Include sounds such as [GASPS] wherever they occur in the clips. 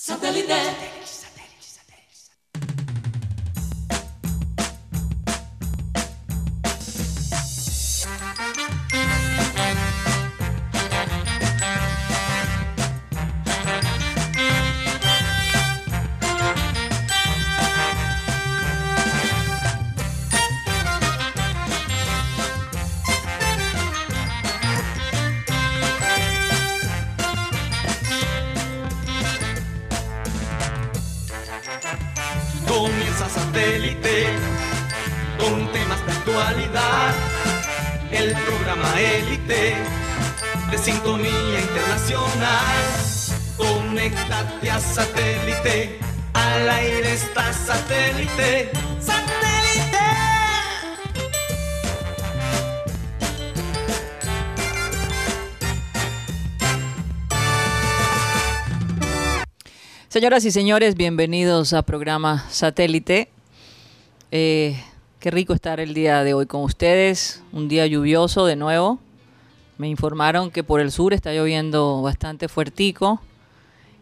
Satellite. Satélite. Al aire está satélite. ¡Satélite! Señoras y señores, bienvenidos a programa Satélite. Eh, qué rico estar el día de hoy con ustedes. Un día lluvioso de nuevo. Me informaron que por el sur está lloviendo bastante fuertico.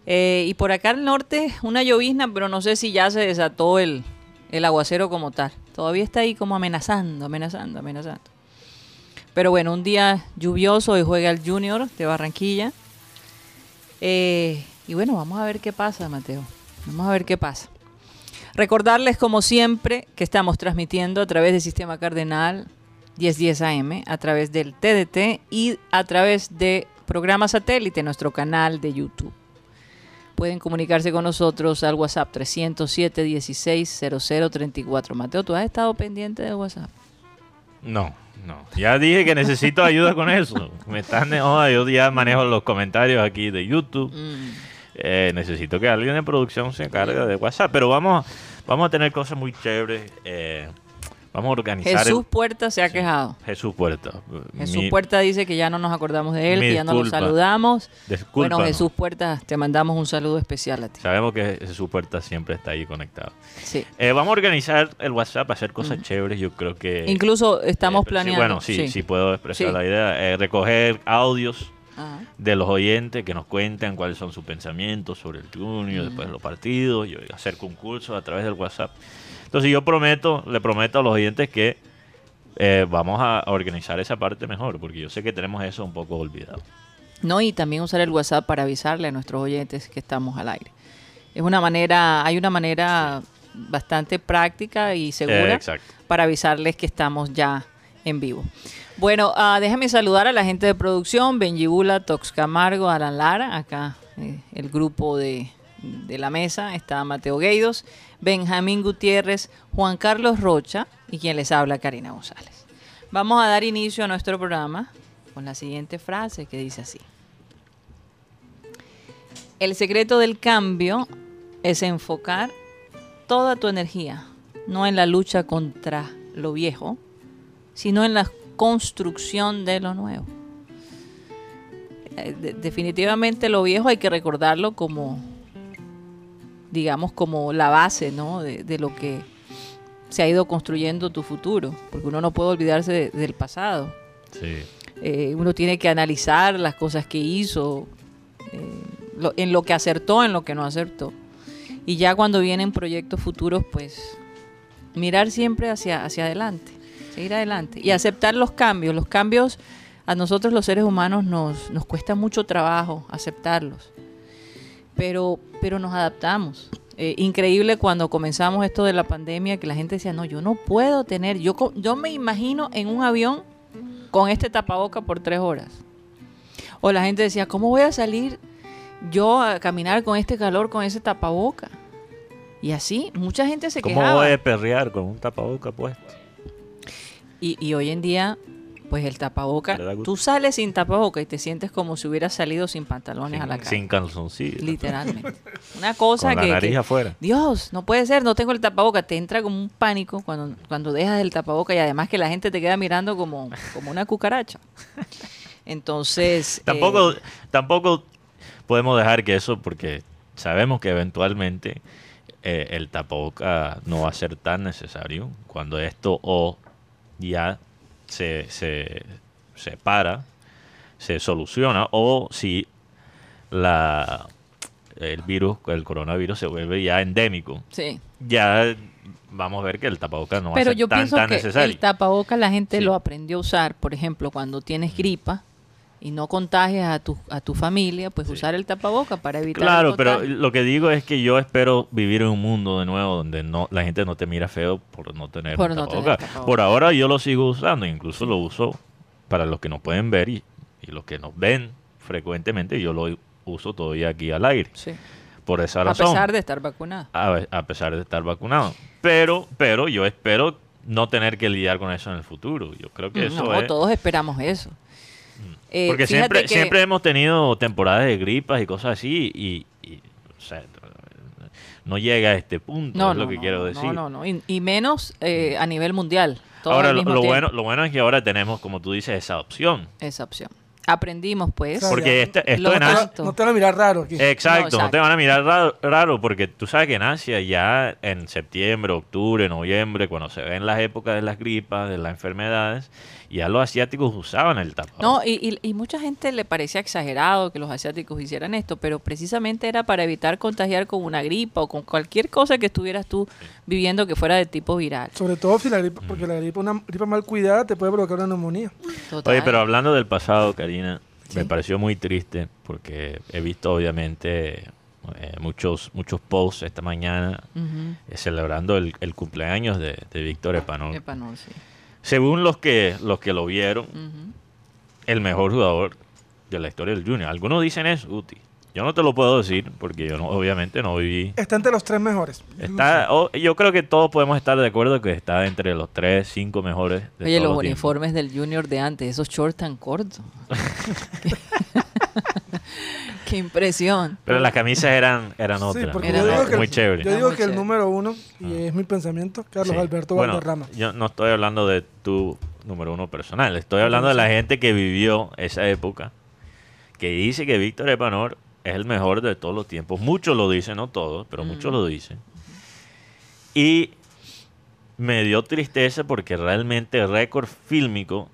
Eh, y por acá al norte una llovizna, pero no sé si ya se desató el, el aguacero como tal. Todavía está ahí como amenazando, amenazando, amenazando. Pero bueno, un día lluvioso. Hoy juega el Junior de Barranquilla. Eh, y bueno, vamos a ver qué pasa, Mateo. Vamos a ver qué pasa. Recordarles, como siempre, que estamos transmitiendo a través del Sistema Cardenal 1010 AM, a través del TDT y a través de programa satélite, nuestro canal de YouTube. Pueden comunicarse con nosotros al WhatsApp 307 16 0034. Mateo, ¿tú has estado pendiente de WhatsApp? No, no. Ya dije que necesito ayuda con eso. Me están de joda, yo ya manejo los comentarios aquí de YouTube. Eh, necesito que alguien de producción se encargue de WhatsApp. Pero vamos, vamos a tener cosas muy chéveres. eh, vamos a organizar. Jesús el- Puerta se ha Sí, quejado. Jesús Puerta. Jesús Mi- Puerta dice que ya no nos acordamos de él, mi que ya no lo disculpa. saludamos. Bueno. Jesús Puerta, te mandamos un saludo especial a ti. Sabemos que Jesús Puerta siempre está ahí conectado. Sí. Eh, vamos a organizar el WhatsApp, hacer cosas chéveres. Yo creo que. Incluso estamos eh, sí, planeando. bueno, sí, sí, puedo expresar Sí. la idea. Eh, recoger audios Ajá. de los oyentes que nos cuentan cuáles son sus pensamientos sobre el Junior, Mm. después de los partidos, y hacer concursos a través del WhatsApp. Entonces yo prometo, le prometo a los oyentes que eh, vamos a organizar esa parte mejor, porque yo sé que tenemos eso un poco olvidado. No, y también usar el WhatsApp para avisarle a nuestros oyentes que estamos al aire. Es una manera, hay una manera bastante práctica y segura Eh, para avisarles que estamos ya en vivo. Bueno, ah, déjame saludar a la gente de producción, Benjibula, Tox Camargo, Alan Lara, acá eh, el grupo de, de la mesa, está Mateo Gueidos, Benjamín Gutiérrez, Juan Carlos Rocha y quien les habla, Karina González. Vamos a dar inicio a nuestro programa con la siguiente frase que dice así. El secreto del cambio es enfocar toda tu energía, no en la lucha contra lo viejo, sino en la construcción de lo nuevo. Eh, de- definitivamente lo viejo hay que recordarlo como, digamos, como la base, ¿no? De, de lo que se ha ido construyendo tu futuro, porque uno no puede olvidarse de- del pasado. Sí. Eh, uno tiene que analizar las cosas que hizo, eh, lo- en lo que acertó, en lo que no acertó. Y ya cuando vienen proyectos futuros, pues mirar siempre hacia, hacia adelante, seguir adelante y aceptar los cambios. Los cambios a nosotros los seres humanos nos, nos cuesta mucho trabajo aceptarlos, pero, pero nos adaptamos. Eh, increíble cuando comenzamos esto de la pandemia que la gente decía, no, yo no puedo tener, yo, yo me imagino en un avión con este tapaboca por tres horas. O la gente decía, ¿cómo voy a salir yo a caminar con este calor, con ese tapaboca? Y así, mucha gente se ¿Cómo quejaba. voy a perrear con un tapaboca puesto? Y, y hoy en día, pues el tapaboca, tú sales sin tapaboca y te sientes como si hubieras salido sin pantalones a la calle. sin calzoncillo. Literalmente. Una cosa Con la que, nariz que- afuera. Dios, no puede ser, no tengo el tapaboca. Te entra como un pánico cuando, cuando dejas el tapaboca y además que la gente te queda mirando como, como una cucaracha. Entonces. Tampoco, eh, tampoco podemos dejar que eso, porque sabemos que eventualmente eh, el tapaboca no va a ser tan necesario cuando esto o ya se, se, se para, se soluciona, o si la el virus, el coronavirus se vuelve ya endémico, Sí. ya vamos a ver que el tapabocas no va a Pero ser yo tan, pienso tan que necesario. el tapaboca la gente Sí. lo aprendió a usar, por ejemplo, cuando tienes gripa y no contagias a tu, a tu familia, pues Sí. usar el tapaboca para evitar el Claro, pero lo que digo es que yo espero vivir en un mundo de nuevo donde no la gente no te mira feo por no tener Por no tener. Por ahora yo lo sigo usando, incluso lo uso para los que nos pueden ver y, y los que nos ven frecuentemente, yo lo uso todavía aquí al aire. Sí. Por esa A razón. pesar de estar vacunado. a, a pesar de estar vacunado. Pero, pero yo espero no tener que lidiar con eso en el futuro. Yo creo que eso Mm, no, es... todos esperamos eso. Eh, Porque siempre, que- siempre hemos tenido temporadas de gripas y cosas así y, y, o sea, no llega a este punto, no, es lo que no, quiero decir. No, no, no. Y, y menos eh, a nivel mundial. ahora, lo, lo bueno, lo bueno es que ahora tenemos, como tú dices, esa opción. Esa opción. Aprendimos, pues. Porque este- esto Lo en No te Asia... no te van a mirar raro aquí. Exacto, no, te van a mirar raro, raro, porque tú sabes que en Asia ya en septiembre, octubre, noviembre, cuando se ven las épocas de las gripas, de las enfermedades, ya los asiáticos usaban el tapabocas. No, y, y, y mucha gente le parecía exagerado que los asiáticos hicieran esto, pero precisamente era para evitar contagiar con una gripa o con cualquier cosa que estuvieras tú viviendo que fuera de tipo viral. Sobre todo si la gripa, porque la gripa, una gripa mal cuidada te puede provocar una neumonía. Total. Oye, pero hablando del pasado, Karina, me Sí. pareció muy triste porque he visto obviamente eh, muchos muchos posts esta mañana eh, celebrando el, el cumpleaños de, de Víctor Epanol. Epanol, sí. Según los que los que lo vieron, el mejor jugador de la historia del Junior. Algunos dicen eso, Uti. Yo no te lo puedo decir porque yo no, obviamente no viví. Está entre los tres mejores. Está, o- yo creo que todos podemos estar de acuerdo que está entre los tres, cinco mejores de Oye, todos los tiempos. uniformes del Junior de antes, esos shorts tan cortos. [LAUGHS] Qué impresión. Pero las camisas eran, eran Sí, otras. porque Era yo digo muy que, muy el- chévere. Yo digo que el número uno, y es mi pensamiento, Carlos Sí. Alberto Bueno, Valderrama. Yo no estoy hablando de tu número uno personal, estoy hablando de la gente que vivió esa época, que dice que Víctor Epanor es el mejor de todos los tiempos. Muchos lo dicen, no todos, pero muchos lo dicen. Y me dio tristeza porque realmente el récord fílmico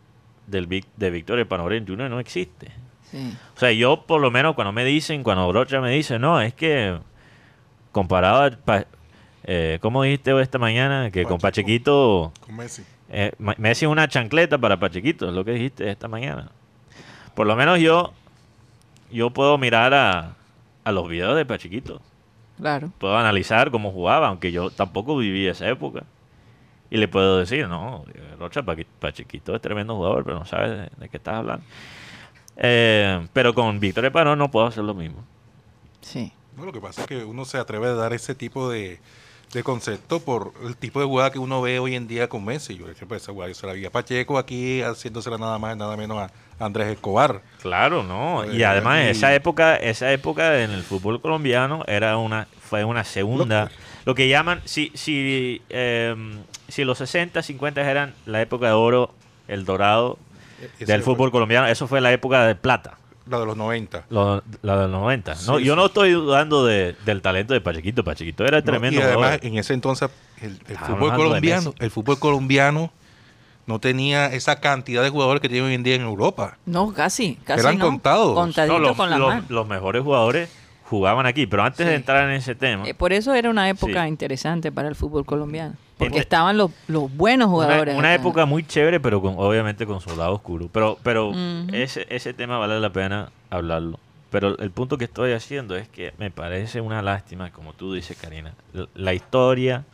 del, de Víctor Epanor en Junior no existe. Sí. O sea, yo por lo menos cuando me dicen, cuando Brocha me dice, no, es que comparado a... Pa- eh, ¿Cómo dijiste esta mañana? Que con. Pachequito... Con Messi. eh, Messi es una chancleta para Pachequito, es lo que dijiste esta mañana. Por lo menos yo... Yo puedo mirar a, a los videos de Pachequito. Claro. Puedo analizar cómo jugaba, aunque yo tampoco viví esa época. Y le puedo decir, no, Rocha, Pachequito es tremendo jugador, pero no sabes de, de qué estás hablando. Eh, pero con Víctor Epanor no puedo hacer lo mismo. Sí. No, lo que pasa es que uno se atreve a dar ese tipo de, de concepto por el tipo de jugada que uno ve hoy en día con Messi. Yo, por ejemplo, esa jugada yo se la vi a Pacheco aquí haciéndosela nada más y nada menos a Andrés Escobar. Claro, no. Y Eh, además y- esa época, esa época en el fútbol colombiano era una, fue una segunda, lo que llaman, si, si, em, si los 60, 50 eran la época de oro, el dorado E- del fue fútbol colombiano, eso fue la época de plata. La de los 90. Lo, la de los 90. No, Sí, yo no estoy dudando de- del talento de Pachequito. Pachequito era No, tremendo y además, jugador. en ese entonces, el, fútbol colombiano, el fútbol colombiano no tenía esa cantidad de jugadores que tiene hoy en día en Europa. No, casi, casi Eran no. contados. No, los, con la los- mano. los mejores jugadores jugaban aquí. Pero antes de entrar en ese tema, Eh, por eso era una época Sí. interesante para el fútbol colombiano. Porque Este- estaban los, los buenos jugadores. una época muy chévere, pero con, obviamente con su lado oscuro. Pero, pero ese, ese tema vale la pena hablarlo. Pero el punto que estoy haciendo es que me parece una lástima, como tú dices, Karina. La historia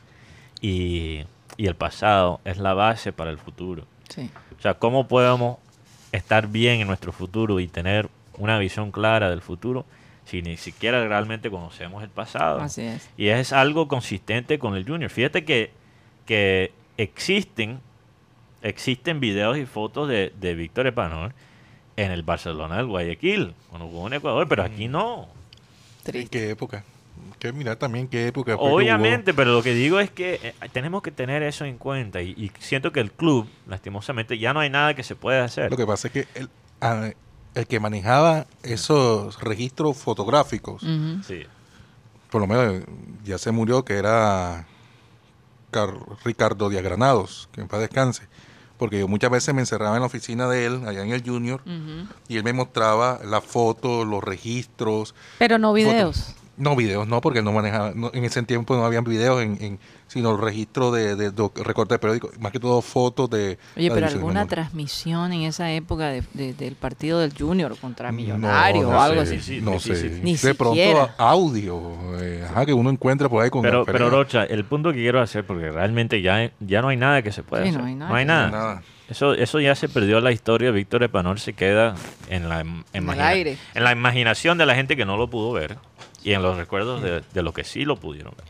y, y el pasado es la base para el futuro. Sí. O sea, ¿cómo podemos estar bien en nuestro futuro y tener una visión clara del futuro si ni siquiera realmente conocemos el pasado? Así es. Y es algo consistente con el Junior. Fíjate que, que existen, existen videos y fotos de, de Víctor Epanor en el Barcelona del Guayaquil, cuando jugó en Ecuador, pero aquí no. ¿En qué época? Que mirar también qué época. fue que Obviamente, pero lo que digo es que eh, tenemos que tener eso en cuenta y, y siento que el club, lastimosamente, ya no hay nada que se pueda hacer. Lo que pasa es que el, el que manejaba esos registros fotográficos. Sí. por lo menos ya se murió, que era Car- Ricardo Díaz Granados, que en paz descanse. Porque yo muchas veces me encerraba en la oficina de él, allá en el Junior, y él me mostraba las fotos, los registros. Pero no Foto- videos. No, videos no, porque no manejaba, no- en ese tiempo no habían videos, en, en- sino el registro de, de, de recortes de periódicos, más que todo fotos de... Oye, pero alguna menor. transmisión en esa época de- de- del partido del Junior contra Millonario no o algo sé, así. Sí, no sé. Ni de pronto audio, eh, ajá, que uno encuentra por ahí con Pero, pero. Rocha, el punto que quiero hacer, porque realmente ya, ya no hay nada que se pueda Sí, hacer. no hay nada No hay que nada. Nada. Eso, eso ya se perdió la historia. Víctor Epanor se queda en la, im- el aire. en la imaginación de la gente que no lo pudo ver y en los recuerdos de, de los que sí lo pudieron ver,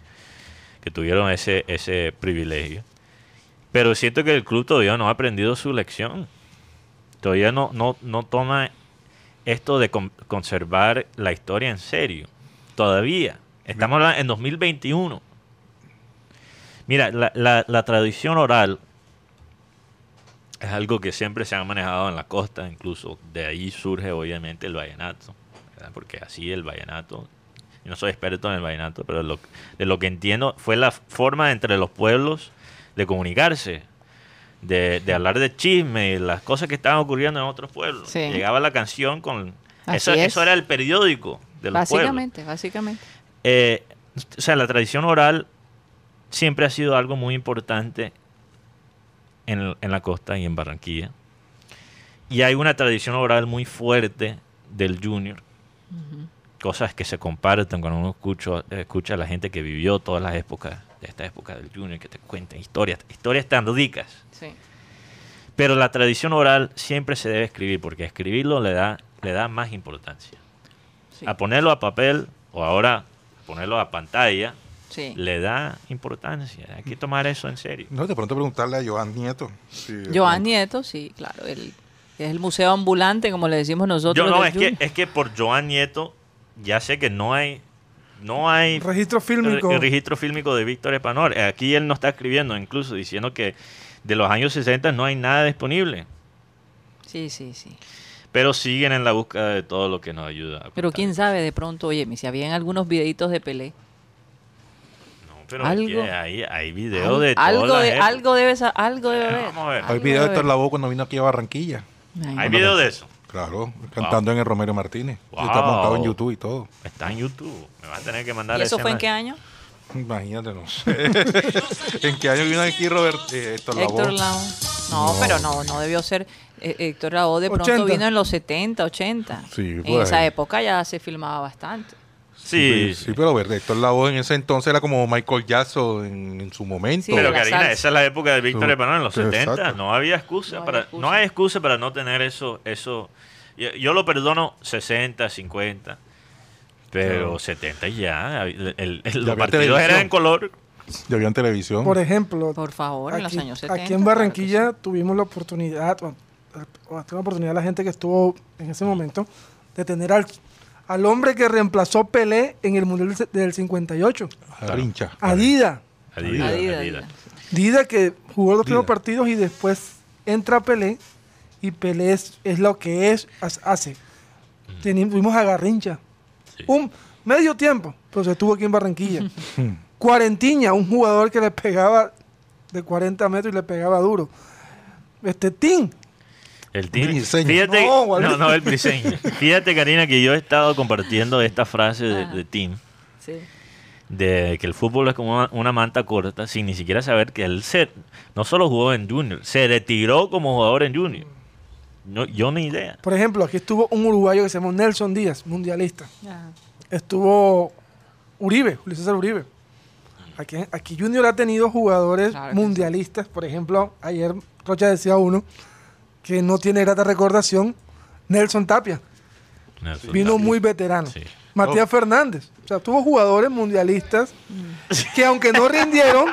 que tuvieron ese, ese privilegio. Pero siento que el club todavía no ha aprendido su lección. Todavía no, no, no toma esto de con- conservar la historia en serio. Todavía. Estamos en 2021. Mira, la, la- la tradición oral es algo que siempre se ha manejado en la costa, incluso de ahí surge obviamente el vallenato, ¿verdad? porque así el vallenato, no soy experto en el vallenato, pero lo- de lo que entiendo fue la forma entre los pueblos de comunicarse, de, de hablar de chisme y las cosas que estaban ocurriendo en otros pueblos. Sí. Llegaba la canción con... Eso, es. eso era el periódico de los pueblos. Básicamente, básicamente. Eh, o sea, la tradición oral siempre ha sido algo muy importante en, en la costa y en Barranquilla. Y hay una tradición oral muy fuerte del junior. Cosas que se comparten cuando uno escucha, escucha a la gente que vivió todas las épocas de esta época del junior, que te cuentan historias, historias tan ricas. Sí. Pero la tradición oral siempre se debe escribir, porque escribirlo le da, le da más importancia. Sí. A ponerlo a papel o ahora ponerlo a pantalla sí. le da importancia. Hay que tomar eso en serio. No, de pronto preguntarle a Joan Nieto. si Joan Nieto, sí, claro. El, es el museo ambulante, como le decimos nosotros. Yo no, es que, es que por Joan Nieto ya sé que no hay no hay Registro fílmico. re- registro fílmico de Víctor Epanor. Aquí él no está escribiendo incluso diciendo que de los años 60 no hay nada disponible. Sí, sí, sí. Pero siguen en la búsqueda de todo lo que nos ayuda. Pero quién sabe, de pronto, oye, si habían algunos videitos de Pelé. No, pero algo- hay, hay videos Al- de algo, de, algo debe algo debe haber. Vamos a ver. Hay Algo video de Héctor. Lavoe cuando vino aquí a Barranquilla. Ay, Hay no. videos de eso. Claro, cantando en el Romero Martínez. Wow. Está montado en YouTube y todo. Está en YouTube. Me va a tener que mandar ¿Y eso fue en qué año? Imagínate, no sé. [LAUGHS] ¿En qué año vino aquí Robert, eh, Héctor Lavoe? Héctor Lavoe. No, No. pero no, no debió ser. eh, Héctor Lavoe de pronto 80. vino en los 70, 80. Sí, en por esa época ya se filmaba bastante. Sí, sí, pero ver, Héctor Lavoe en ese entonces era como Michael Jackson en, en su momento. Sí, Pero Karina, esa es la época de Víctor Sí, Epanor en los sí, 70. exacto. No había excusa No había para excusa. no hay excusa para no tener eso eso. Yo, yo lo perdono 60, 50. Pero Claro. 70 ya, el, el- el- Ya los partidos televisión. eran en color. Ya había en televisión. Por ejemplo, Por favor, en los aquí, años 70. aquí en claro Barranquilla tuvimos la oportunidad, o, o tuvo la oportunidad la gente que estuvo en ese momento, de tener al, al hombre que reemplazó Pelé en el Mundial del- del 58, A Rincha. a Dida. Adidas. Dida que jugó los primeros partidos y después entra Pelé y Pelé es, es lo que es, hace. Teni- Tuvimos a Garrincha. Sí. Un medio tiempo, pero se estuvo aquí en Barranquilla. Cuarentiña, un jugador que le pegaba de 40 metros y le pegaba duro. Este Tim, El team. Briseño. Fíjate, No, no, el briseño. Fíjate, Karina, que yo he estado compartiendo esta frase de, Ajá. de Tim. Sí. de que el fútbol es como una, una manta corta sin ni siquiera saber que él se, no solo jugó en Junior, se retiró como jugador en Junior. No, yo ni idea. por ejemplo, aquí estuvo un uruguayo que se llama Nelson Díaz, mundialista. Ajá. Estuvo Uribe, Julio César Uribe. Aquí, aquí Junior ha tenido jugadores Claro mundialistas. Por ejemplo, ayer Rocha decía uno que no tiene grata recordación, Nelson Tapia. Nelson Vino Tapia. muy veterano. Sí. Matías Oh. Fernández. O sea, tuvo jugadores mundialistas que aunque no rindieron,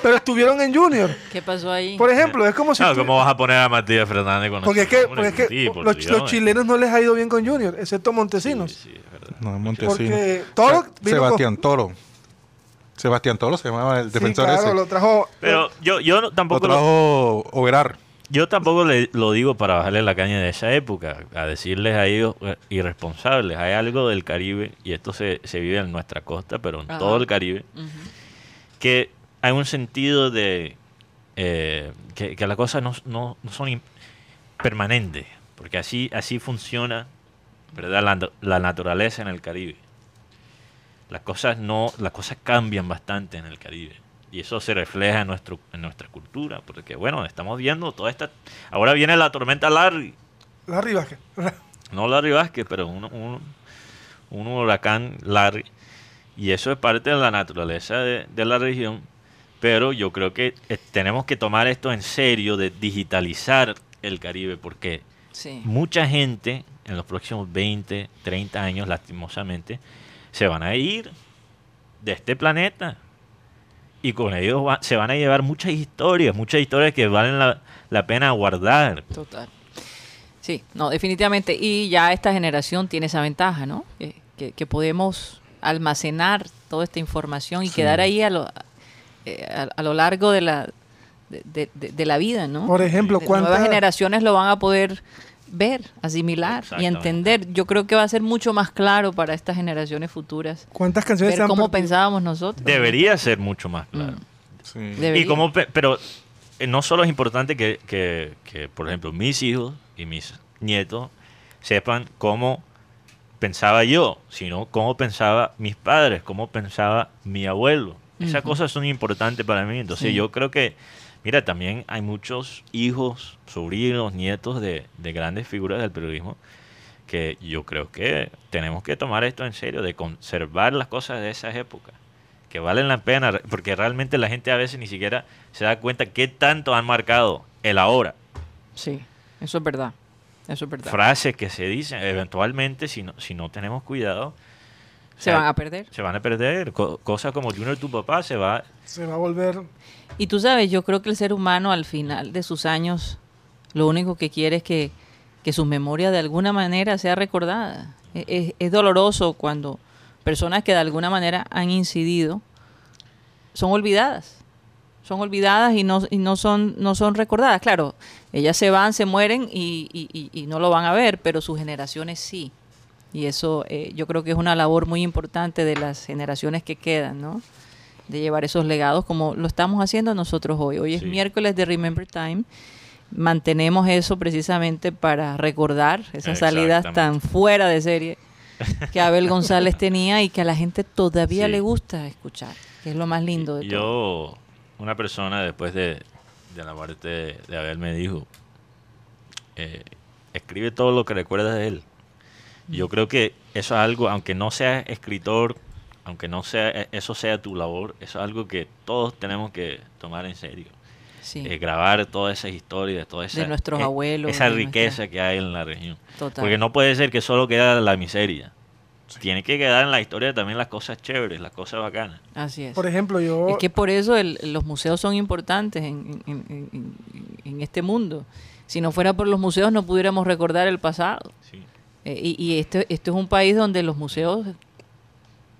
pero estuvieron en Junior. ¿Qué pasó ahí? Por ejemplo, es como si... No, ¿cómo vas a poner a Matías Fernández con porque es que, porque es que Sí, por los, chilenos no les ha ido bien con Junior, excepto Montesinos. Sí, sí, es verdad. No, Montesino. Porque Toro Se- vino Sebastián Toro. Sebastián Toro se llamaba el Sí, defensor claro, ese. lo trajo... Pero yo, yo no- Lo tampoco lo, trajo Overar. Yo tampoco le, lo digo para bajarle la caña de esa época, a decirles a ellos eh, irresponsables. Hay algo del Caribe, y esto se, se vive en nuestra costa, pero en Ajá. todo el Caribe, que hay un sentido de eh, que, que las cosas no, no- no son permanentes, porque así, así funciona ¿verdad? La, la naturaleza en el Caribe. las cosas no, las cosas cambian bastante en el Caribe. Y eso se refleja en, nuestro, en nuestra cultura, porque bueno, estamos viendo toda esta... Ahora viene la tormenta Larry, Larry Vázquez. no Larry Vázquez, pero un, un, un huracán Larry. Y eso es parte de la naturaleza de, de la región. Pero yo creo que eh, tenemos que tomar esto en serio de digitalizar el Caribe, porque Sí. mucha gente en los próximos 20, 30 años, lastimosamente, se van a ir de este planeta. Y con ellos va- se van a llevar muchas historias, muchas historias que valen la, la pena guardar. Total. Sí, no, definitivamente. Y ya esta generación tiene esa ventaja, ¿no? Que, que- que podemos almacenar toda esta información y quedar ahí a lo, eh, a, a lo largo de la, de, de- la vida, ¿no? Por ejemplo, De- Nuevas ¿cuántas generaciones lo van a poder ver, asimilar y entender. Yo creo que va a ser mucho más claro para estas generaciones futuras cuántas canciones ver se han cómo pensábamos nosotros. Debería ser mucho más claro. Sí. Debería. Y como, pe- pero eh, no solo es importante que, que- que, por ejemplo, mis hijos y mis nietos sepan cómo pensaba yo, sino cómo pensaba mis padres, cómo pensaba mi abuelo. Esas cosas son importantes para mí. Entonces Sí. yo creo que, mira, también hay muchos hijos, sobrinos, nietos de, de grandes figuras del periodismo que yo creo que tenemos que tomar esto en serio, de conservar las cosas de esas épocas, que valen la pena, porque realmente la gente a veces ni siquiera se da cuenta qué tanto han marcado el ahora. Sí, eso es verdad. Eso es verdad. Frases que se dicen, eventualmente, si no, si no tenemos cuidado, Se van a perder. se van a perder. Co- cosas como Junior, tu papá, se va... Se va a volver... Y tú sabes, yo creo que el ser humano al final de sus años lo único que quiere es que, que su memoria de alguna manera sea recordada. E- Es, es doloroso cuando personas que de alguna manera han incidido son olvidadas. Son olvidadas y no, y no, son, no son recordadas. Claro, ellas se van, se mueren y, y- y- y no lo van a ver, pero sus generaciones sí. Y eso eh, yo creo que es una labor muy importante de las generaciones que quedan, ¿no? De llevar esos legados como lo estamos haciendo nosotros hoy. Hoy es Sí. miércoles de Remember Time. Mantenemos eso precisamente para recordar esas salidas tan fuera de serie [LAUGHS] que Abel González tenía y que a la gente todavía Sí. le gusta escuchar, que es lo más lindo de todo. Yo, una persona después de, de la muerte de Abel me dijo, eh, escribe todo lo que recuerdas de él. Yo creo que eso es algo, aunque no seas escritor, aunque no sea e- eso sea tu labor, eso es algo que todos tenemos que tomar en serio. Sí, Eh, grabar todas esas historias, toda esa, nuestros eh, abuelos, esa de riqueza nuestra- que hay en la región. total. Porque no puede ser que solo queda la miseria. Tiene que quedar en la historia también las cosas chéveres, las cosas bacanas. Así es. Por ejemplo, yo... Es que por eso el- los museos son importantes en, en- en- en- en este mundo. Si no fuera por los museos no pudiéramos recordar el pasado. Sí. Eh, y y este, este es un país donde los museos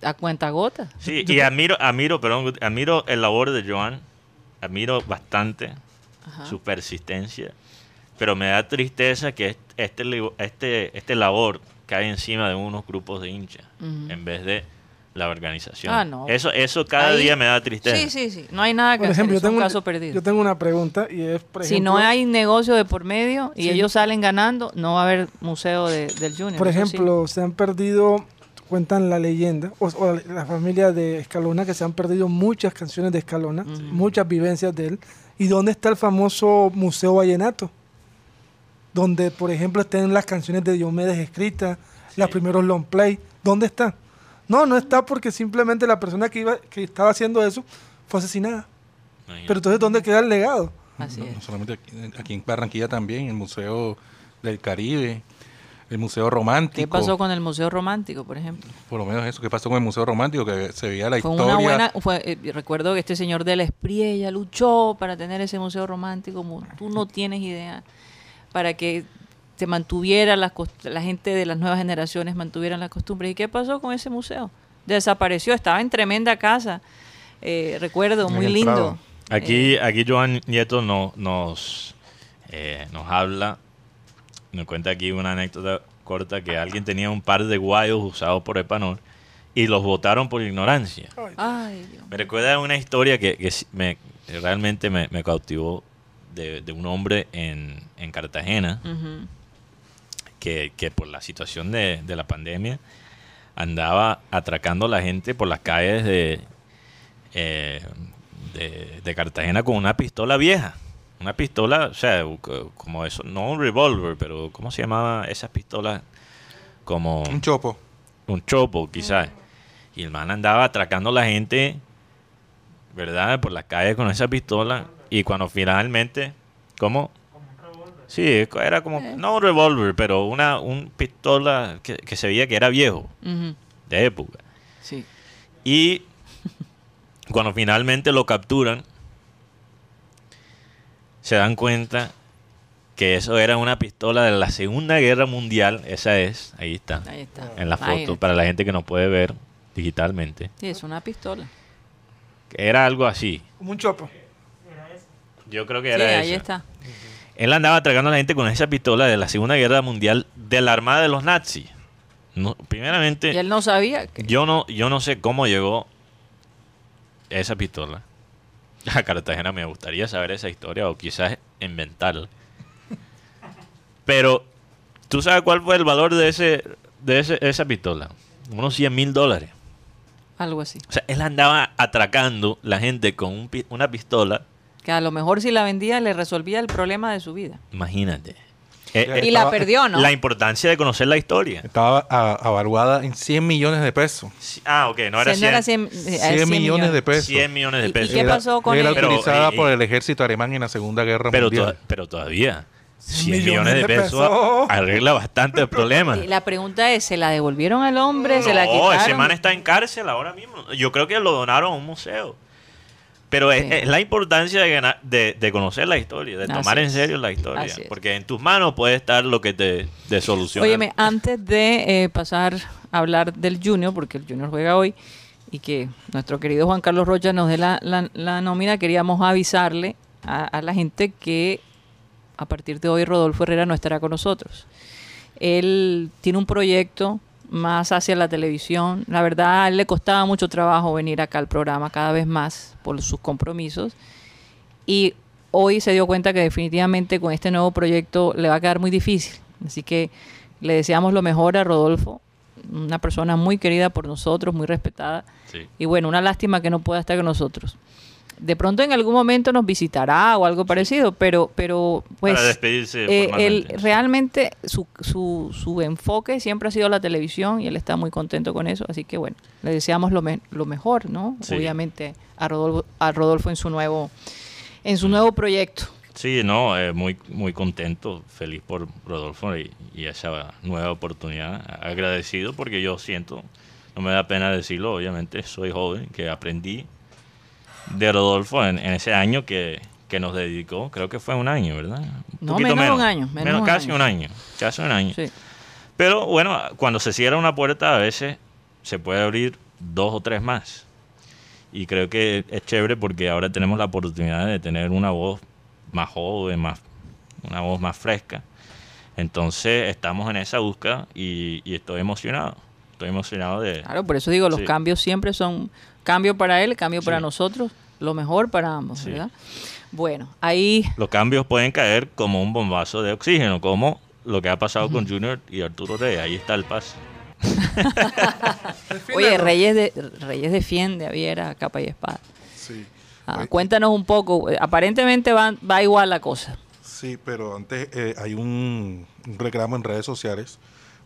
a cuenta gota. Sí, y admiro, admiro, perdón, admiro el labor de Joan, admiro bastante Ajá. su persistencia, pero me da tristeza que est- este, este, este labor cae encima de unos grupos de hinchas en vez de la organización. Ah, no. Eso, eso cada Ahí- día me da tristeza. Sí, sí, sí. No hay nada que Por ejemplo, yo hacer. Es tengo, un un- caso perdido. yo tengo una pregunta y es, por si no hay negocio de por medio y Sí. ellos salen ganando, no va a haber museo de- del Junior. por sí. ejemplo, se han perdido, cuentan la leyenda, o, o la, familia de Escalona, que se han perdido muchas canciones de Escalona, Ujú. muchas vivencias de él. ¿Y dónde está el famoso Museo Vallenato? Donde, por ejemplo, estén las canciones de Diomedes escritas, los primeros long play. ¿Dónde está? No, no está porque simplemente la persona que, iba, que estaba haciendo eso fue asesinada. Imagínate. Pero entonces, ¿dónde queda el legado? Así No, solamente aquí, aquí en Barranquilla también, el Museo del Caribe, el Museo Romántico. ¿Qué pasó con el Museo Romántico, por ejemplo? Por lo menos eso, ¿qué pasó con el Museo Romántico? Que se veía la Fue historia. una buena, fue, eh, recuerdo que este señor de la Espriella luchó para tener ese museo romántico, como tú no tienes idea, para que se mantuviera las cost- la gente de las nuevas generaciones mantuvieran las costumbres. ¿Y qué pasó con ese museo? Desapareció, estaba en tremenda casa, eh, recuerdo, muy lindo. Aquí, Eh, aquí Joan Nieto no- nos, eh, nos habla, nos cuenta aquí una anécdota corta que alguien tenía un par de guayos usados por Epanol y los votaron por ignorancia. ay, Dios. Me recuerda una historia que, que me, realmente me, me cautivó de, de un hombre en, en Cartagena. Que, que por la situación de, de la pandemia andaba atracando a la gente por las calles de, eh, de, de Cartagena con una pistola vieja. Una pistola, o sea, co- como eso, no un revólver, pero ¿cómo se llamaba esas pistolas? Como Un chopo. un chopo, quizás. Y el man andaba atracando a la gente, ¿verdad? Por las calles con esa pistola. Y cuando finalmente, ¿cómo? Sí, era como, no un revólver, pero una un pistola que, que se veía que era viejo, de época. Sí. Y [LAUGHS] cuando finalmente lo capturan, se dan cuenta que eso era una pistola de la Segunda Guerra Mundial. Esa es, ahí está, Ahí está. en la foto, Imagínate. para la gente que nos puede ver digitalmente. Sí, es una pistola. Era algo así. Como un chopo. Yo creo que Sí, era ahí esa. está. Él andaba atracando a la gente con esa pistola de la Segunda Guerra Mundial de la Armada de los nazis. No, primeramente, Y él no sabía que... Yo no, yo no sé cómo llegó esa pistola [LAUGHS] a Cartagena. Me gustaría saber esa historia o quizás inventarla. Pero, ¿tú sabes cuál fue el valor de ese de ese- esa pistola? Unos 100 mil dólares. Algo así. O sea, él andaba atracando la gente con un una pistola. Que a lo mejor si la vendía le resolvía el problema de su vida. Imagínate. Eh, eh, Y la Estaba- perdió, ¿no? La importancia de conocer la historia. Estaba a- avaluada en 100 millones de pesos. Ah, ok, no era Se- no 100, era 100, eh, 100 millones de pesos. 100 millones de ¿Y- y pesos. qué Era- pasó con Era ella? Pero, utilizada eh, por el ejército alemán en la Segunda Guerra Pero, Mundial. to- pero todavía, 100 millones millones de de pesos pesos. arregla bastante problemas. Y La pregunta es, ¿se la devolvieron al hombre? ¿Se la No, quitaron? ese man está en cárcel ahora mismo. Yo creo que lo donaron a un museo. Pero es, Sí. es la importancia de, ganar- de, de conocer la historia, de Así tomar en es. serio la historia. Porque en tus manos puede estar lo que te, te soluciona. Óyeme, antes de eh, pasar a hablar del Junior, porque el Junior juega hoy, y que nuestro querido Juan Carlos Rocha nos dé la, la- la nómina, queríamos avisarle a, a la gente que a partir de hoy Rodolfo Herrera no estará con nosotros. Él tiene un proyecto más hacia la televisión. La verdad, a él le costaba mucho trabajo venir acá al programa cada vez más por sus compromisos. Y hoy se dio cuenta que definitivamente con este nuevo proyecto le va a quedar muy difícil. Así que le deseamos lo mejor a Rodolfo, una persona muy querida por nosotros, muy respetada. Sí. Y bueno, una lástima que no pueda estar con nosotros. De pronto en algún momento nos visitará o algo parecido, pero, pero pues Para despedirse eh, él realmente su, su, su enfoque siempre ha sido la televisión y él está muy contento con eso, así que bueno, le deseamos lo, me- lo mejor, ¿no? Sí. Obviamente a Rodolfo, a Rodolfo en su nuevo en su nuevo proyecto. Sí, no, eh, muy, muy contento, feliz por Rodolfo y, y esa nueva oportunidad. Agradecido porque yo siento, no me da pena decirlo, obviamente soy joven, que aprendí de Rodolfo en, en ese año que, que nos dedicó, creo que fue un año, ¿verdad? Un No, menos de un año, menos de un casi año. un año, casi un año. Sí. Pero bueno, cuando se cierra una puerta a veces se puede abrir dos o tres más. Y creo que es chévere porque ahora tenemos la oportunidad de tener una voz más joven, más, una voz más fresca. Entonces estamos en esa búsqueda y, y estoy emocionado. Estoy emocionado de... Claro, por eso digo, los Sí. cambios siempre son cambio para él, cambio para nosotros, lo mejor para ambos, Sí. ¿verdad? Bueno, ahí Los cambios pueden caer como un bombazo de oxígeno, como lo que ha pasado con Junior y Arturo Rey. Ahí está el pase. [LAUGHS] Oye, Reyes de Reyes defiende a Viera a capa y espada. Sí. Ah, cuéntanos un poco. eh, Aparentemente va, va igual la cosa. Sí, pero antes eh, hay un, un reclamo en redes sociales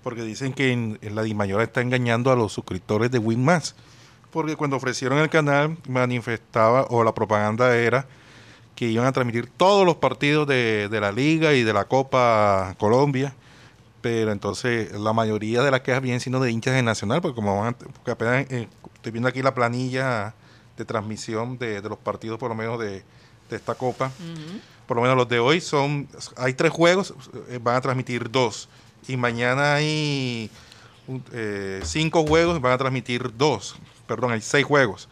porque dicen que en, en la Dimayor está engañando a los suscriptores de Winmas. Porque cuando ofrecieron el canal manifestaba o la propaganda era que iban a transmitir todos los partidos de, de la Liga y de la Copa Colombia. Pero entonces la mayoría de las quejas vienen siendo de hinchas de Nacional, porque como van a- porque apenas eh, estoy viendo aquí la planilla de transmisión de, de los partidos por lo menos de, de esta Copa por lo menos los de hoy son, hay tres juegos, eh, van a transmitir dos. Y mañana hay eh, cinco juegos, van a transmitir dos. Perdón, hay seis juegos.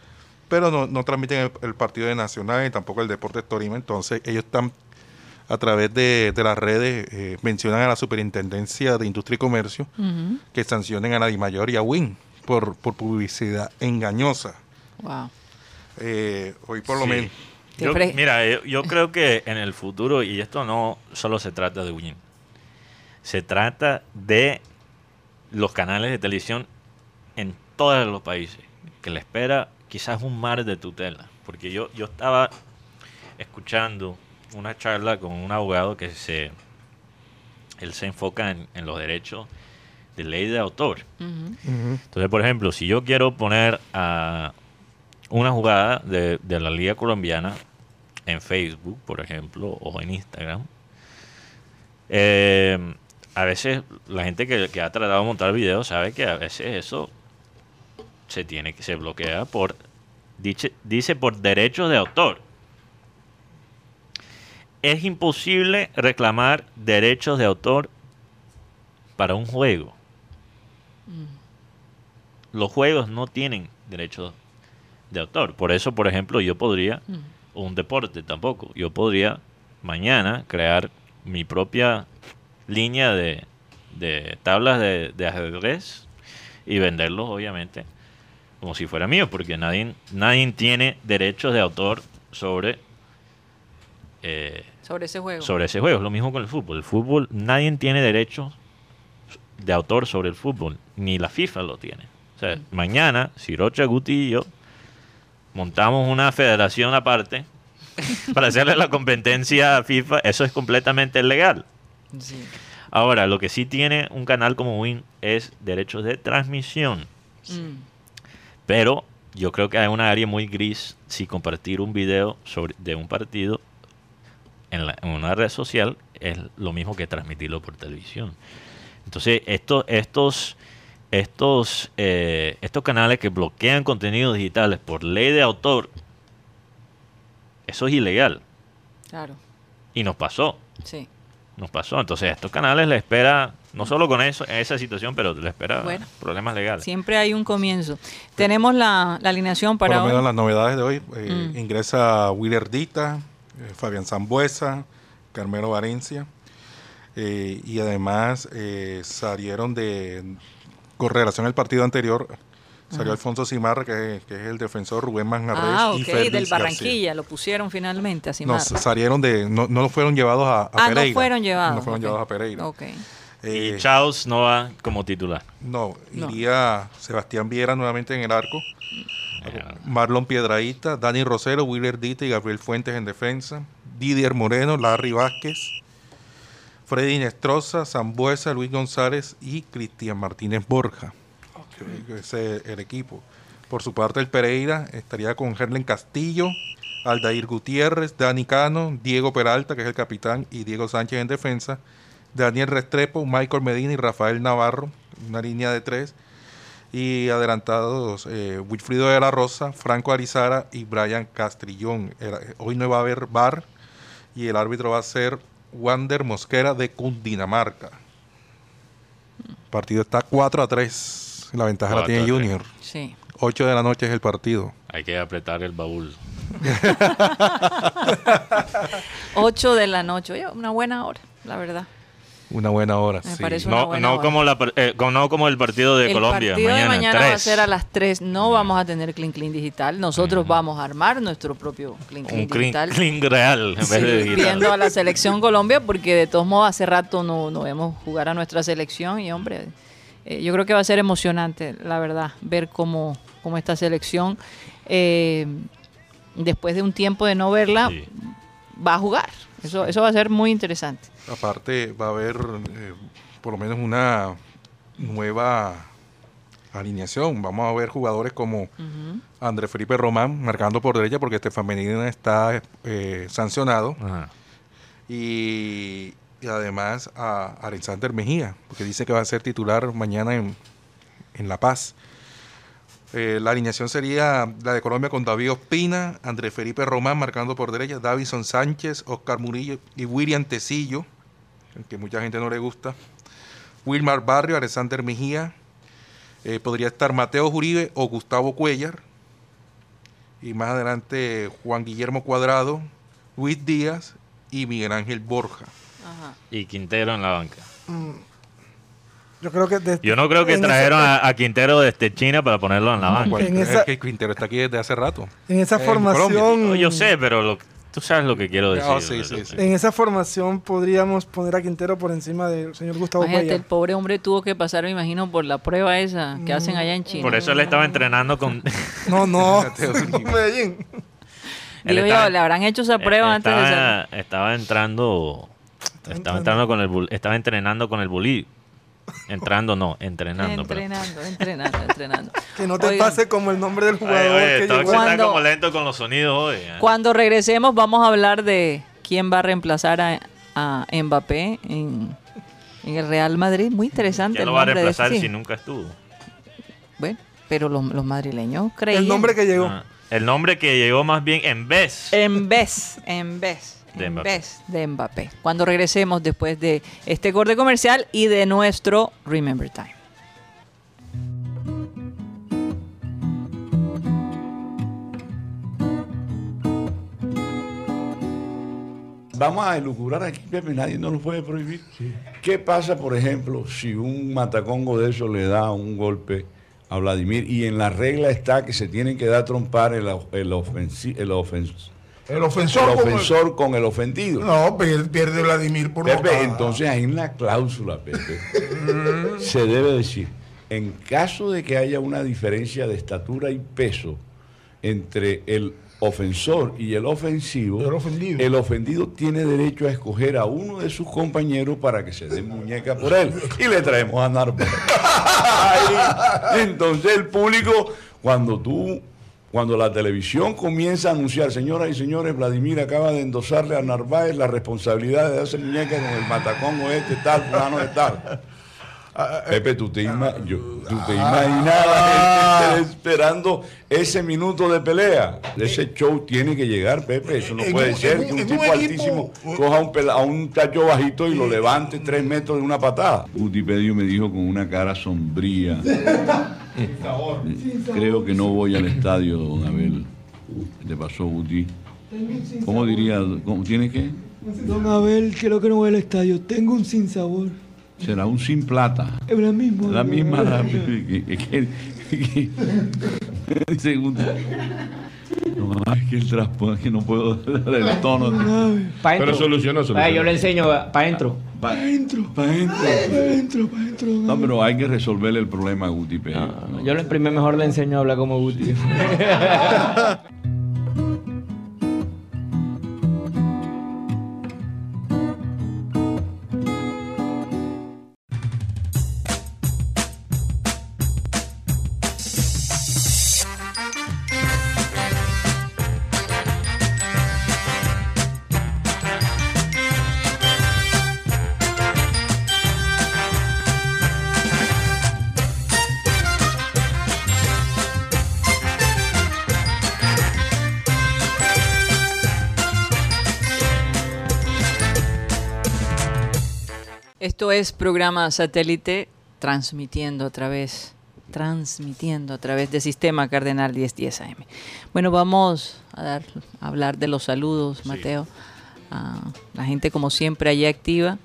Pero no, no transmiten el, el partido de Nacional y tampoco el Deportes Tolima. Entonces ellos están a través de, de las redes, eh, mencionan a la Superintendencia de Industria y Comercio que sancionen a la DIMAYOR y a WIN por, por publicidad engañosa. Wow. Eh, hoy por lo menos... Yo- mira, yo, yo creo que en el futuro, y esto no solo se trata de Win, se trata de los canales de televisión en todos los países, que le espera quizás un mar de tutela. Porque yo, yo estaba escuchando una charla con un abogado que se, él se enfoca en, en los derechos de ley de autor. Entonces, por ejemplo, si yo quiero poner a una jugada de, de la Liga Colombiana en Facebook, por ejemplo, o en Instagram, eh, a veces la gente que, que ha tratado de montar videos sabe que a veces eso se tiene que se bloquea por dice, dice por derechos de autor. Es imposible reclamar derechos de autor para un juego. Los juegos no tienen derechos de autor. Por eso, por ejemplo, yo podría, o un deporte tampoco, yo podría mañana crear mi propia línea de, de tablas de, de ajedrez y venderlos, obviamente, como si fuera mío, porque nadie, nadie tiene derechos de autor sobre, eh, Sobre ese juego. sobre ese juego. Es lo mismo con el fútbol. El fútbol, nadie tiene derechos de autor sobre el fútbol, ni la FIFA lo tiene. O sea, mañana, si Rocha Guti y yo montamos una federación aparte [LAUGHS] para hacerle la competencia a FIFA, eso es completamente legal. Sí. Ahora, lo que sí tiene un canal como Win es derechos de transmisión. Mm. Pero yo creo que hay una área muy gris si compartir un video sobre, de un partido en, la- en una red social es lo mismo que transmitirlo por televisión. Entonces, estos, estos, estos, eh, estos canales que bloquean contenidos digitales por ley de autor, eso es ilegal. Claro, Y nos pasó. sí. Nos pasó. Entonces, a estos canales le espera, no solo con eso, esa situación, pero le espera Bueno. problemas legales. Siempre hay un comienzo. Tenemos la, la alineación Por para lo menos hoy. las novedades de hoy. eh, Mm. Ingresa Willer Dita, eh, Fabián Zambuesa, Carmelo Valencia. eh, y además eh, salieron de, con relación al partido anterior, salió Alfonso Simarra, que, que es el defensor Rubén Manjarres Ah, y ok, Félix del García. Barranquilla. Lo pusieron finalmente, así No, más. salieron de, no, no fueron llevados a, a Ah, no Pereira. fueron llevados. No fueron ok. llevados a Pereira. Ok. Eh, Y Charles no va como titular. No, No. iría Sebastián Viera nuevamente en el arco. Marlon Piedraíta, Dani Rosero, Willer Dita y Gabriel Fuentes en defensa. Didier Moreno, Larry Vázquez, Freddy Nestroza, Zambuesa, Luis González y Cristian Martínez Borja. Ese es el equipo. Por su parte, el Pereira estaría con Gerlen Castillo, Aldair Gutiérrez, Dani Cano, Diego Peralta, que es el capitán, y Diego Sánchez en defensa. Daniel Restrepo, Michael Medina y Rafael Navarro, una línea de tres. Y adelantados eh, Wilfrido de la Rosa, Franco Arizara y Brian Castrillón. Era- hoy no va a haber bar y el árbitro va a ser Wander Mosquera de Cundinamarca. El partido está 4 a 3. La ventaja la 4 a tiene 3. Junior. Sí. 8 de la noche es el partido. Hay que apretar el baúl. [LAUGHS] 8 de la noche. Oye, una buena hora, la verdad. Una buena hora. Me sí. parece una No, buena no, hora. como la, eh, no como el partido de el Colombia. partido mañana, de mañana va a ser a las 3. No vamos a tener Clean Clean Digital. Nosotros vamos a armar nuestro propio Clean Clean Un clean, Digital. clean real en Sí, vez de digital. viendo a la selección Colombia, porque de todos modos hace rato no, no vemos jugar a nuestra selección y hombre, eh, yo creo que va a ser emocionante, la verdad, ver cómo, cómo esta selección, eh, después de un tiempo de no verla, Sí. va a jugar. Eso, eso va a ser muy interesante. Aparte, va a haber eh, por lo menos una nueva alineación. Vamos a ver jugadores como André Felipe Román marcando por derecha porque Estefan Medina está eh, sancionado. Y, y además a Alexander Mejía, porque dice que va a ser titular mañana en, en La Paz. Eh, la alineación sería la de Colombia con David Ospina, André Felipe Román marcando por derecha, Davison Sánchez, Oscar Murillo y William Tecillo, que mucha gente no le gusta. Wilmar Barrio, Alexander Mejía, eh, podría estar Mateo Juribe o Gustavo Cuellar. Y más adelante Juan Guillermo Cuadrado, Luis Díaz y Miguel Ángel Borja. Y Quintero en la banca. Yo creo que Yo no creo que trajeron esa, a, a Quintero desde China para ponerlo en la banca. Es que Quintero está aquí desde hace rato. en esa formación. No, yo sé, pero lo- Tú sabes lo que quiero decir. Oh, sí, sí, sí. En esa formación podríamos poner a Quintero por encima del señor Gustavo Imagínate, el pobre hombre tuvo que pasar, me imagino, por la prueba esa que hacen allá en China. Por eso él estaba entrenando con... [LAUGHS] No, no, [LAUGHS] [LAUGHS] Medellín. Digo estaba- yo, le habrán hecho esa prueba Eh, antes de estaba, entrando estaba entrando. con el estaba entrenando con el bulí entrando no entrenando pero- Entrenando, entrenando, entrenando. [LAUGHS] Que no te Oigan, pase como el nombre del Oye, jugador oye, que Tox llegó. está Cuando- como lento con los sonidos hoy ¿eh? Cuando regresemos vamos a hablar de quién va a reemplazar a, a Mbappé en, en el Real Madrid. Muy interesante ¿Quién lo va a de reemplazar si nunca estuvo? Bueno, pero los, los madrileños creían. El nombre que llegó. Ah, el nombre que llegó más bien en vez En vez, en vez, De Mbappé. de Mbappé. Cuando regresemos después de este corte comercial y de nuestro Remember Time. Vamos a elucubrar aquí, Pepe, nadie nos lo puede prohibir. ¿Qué pasa, por ejemplo, si un matacongo de eso le da un golpe a Vladimir y en la regla está que se tienen que dar trompar el, el, ofensi- el, ofens- El el ofensor. como el- con el ofendido? No, pierde, pierde Vladimir por Pepe, nocada. entonces en la cláusula, Pepe, [LAUGHS] se debe decir, en caso de que haya una diferencia de estatura y peso entre el ofensor y el ofensivo, El ofendido. el ofendido tiene derecho a escoger a uno de sus compañeros para que se den muñeca por él. Y le traemos a. [LAUGHS] Ahí, Entonces el público, cuando tú, cuando la televisión comienza a anunciar, señoras y señores, Vladimir acaba de endosarle a Narváez la responsabilidad de darse muñeca con el matacongo este tal, fulano de tal. Pepe, tú te, ima- yo- tú te imaginas a la gente esperando ese minuto de pelea. Ese show tiene que llegar, Pepe. Eso no puede un- ser que un- tipo un altísimo coja a un, a un tacho bajito y lo levante tres metros de una patada. Gutipedio me dijo con una cara sombría. [LAUGHS] Creo que no voy al estadio, don Abel. ¿Qué te pasó, Guti? ¿Cómo diría? ¿Cómo, ¿Tiene qué? Don Abel, creo que no voy al estadio. Tengo un sinsabor. Será un sin plata. Es la misma. La misma. La- que- que- que-. No, es que el transporte, que no puedo [LAUGHS] darle el tono. Pa' Pero soluciona, soluciona. Yo le enseño para adentro. Pa' adentro. pa' dentro. Pa' adentro, pa' adentro. No, pero hay que resolverle el problema a Guti Pedio. ¿no? Yo le primero mejor le enseño a hablar como Guti. [LAUGHS] Esto es programa satélite transmitiendo a través transmitiendo a través de Sistema Cardenal 1010 AM. Bueno, vamos a dar a hablar de los saludos, Mateo. A la gente como siempre allí activa.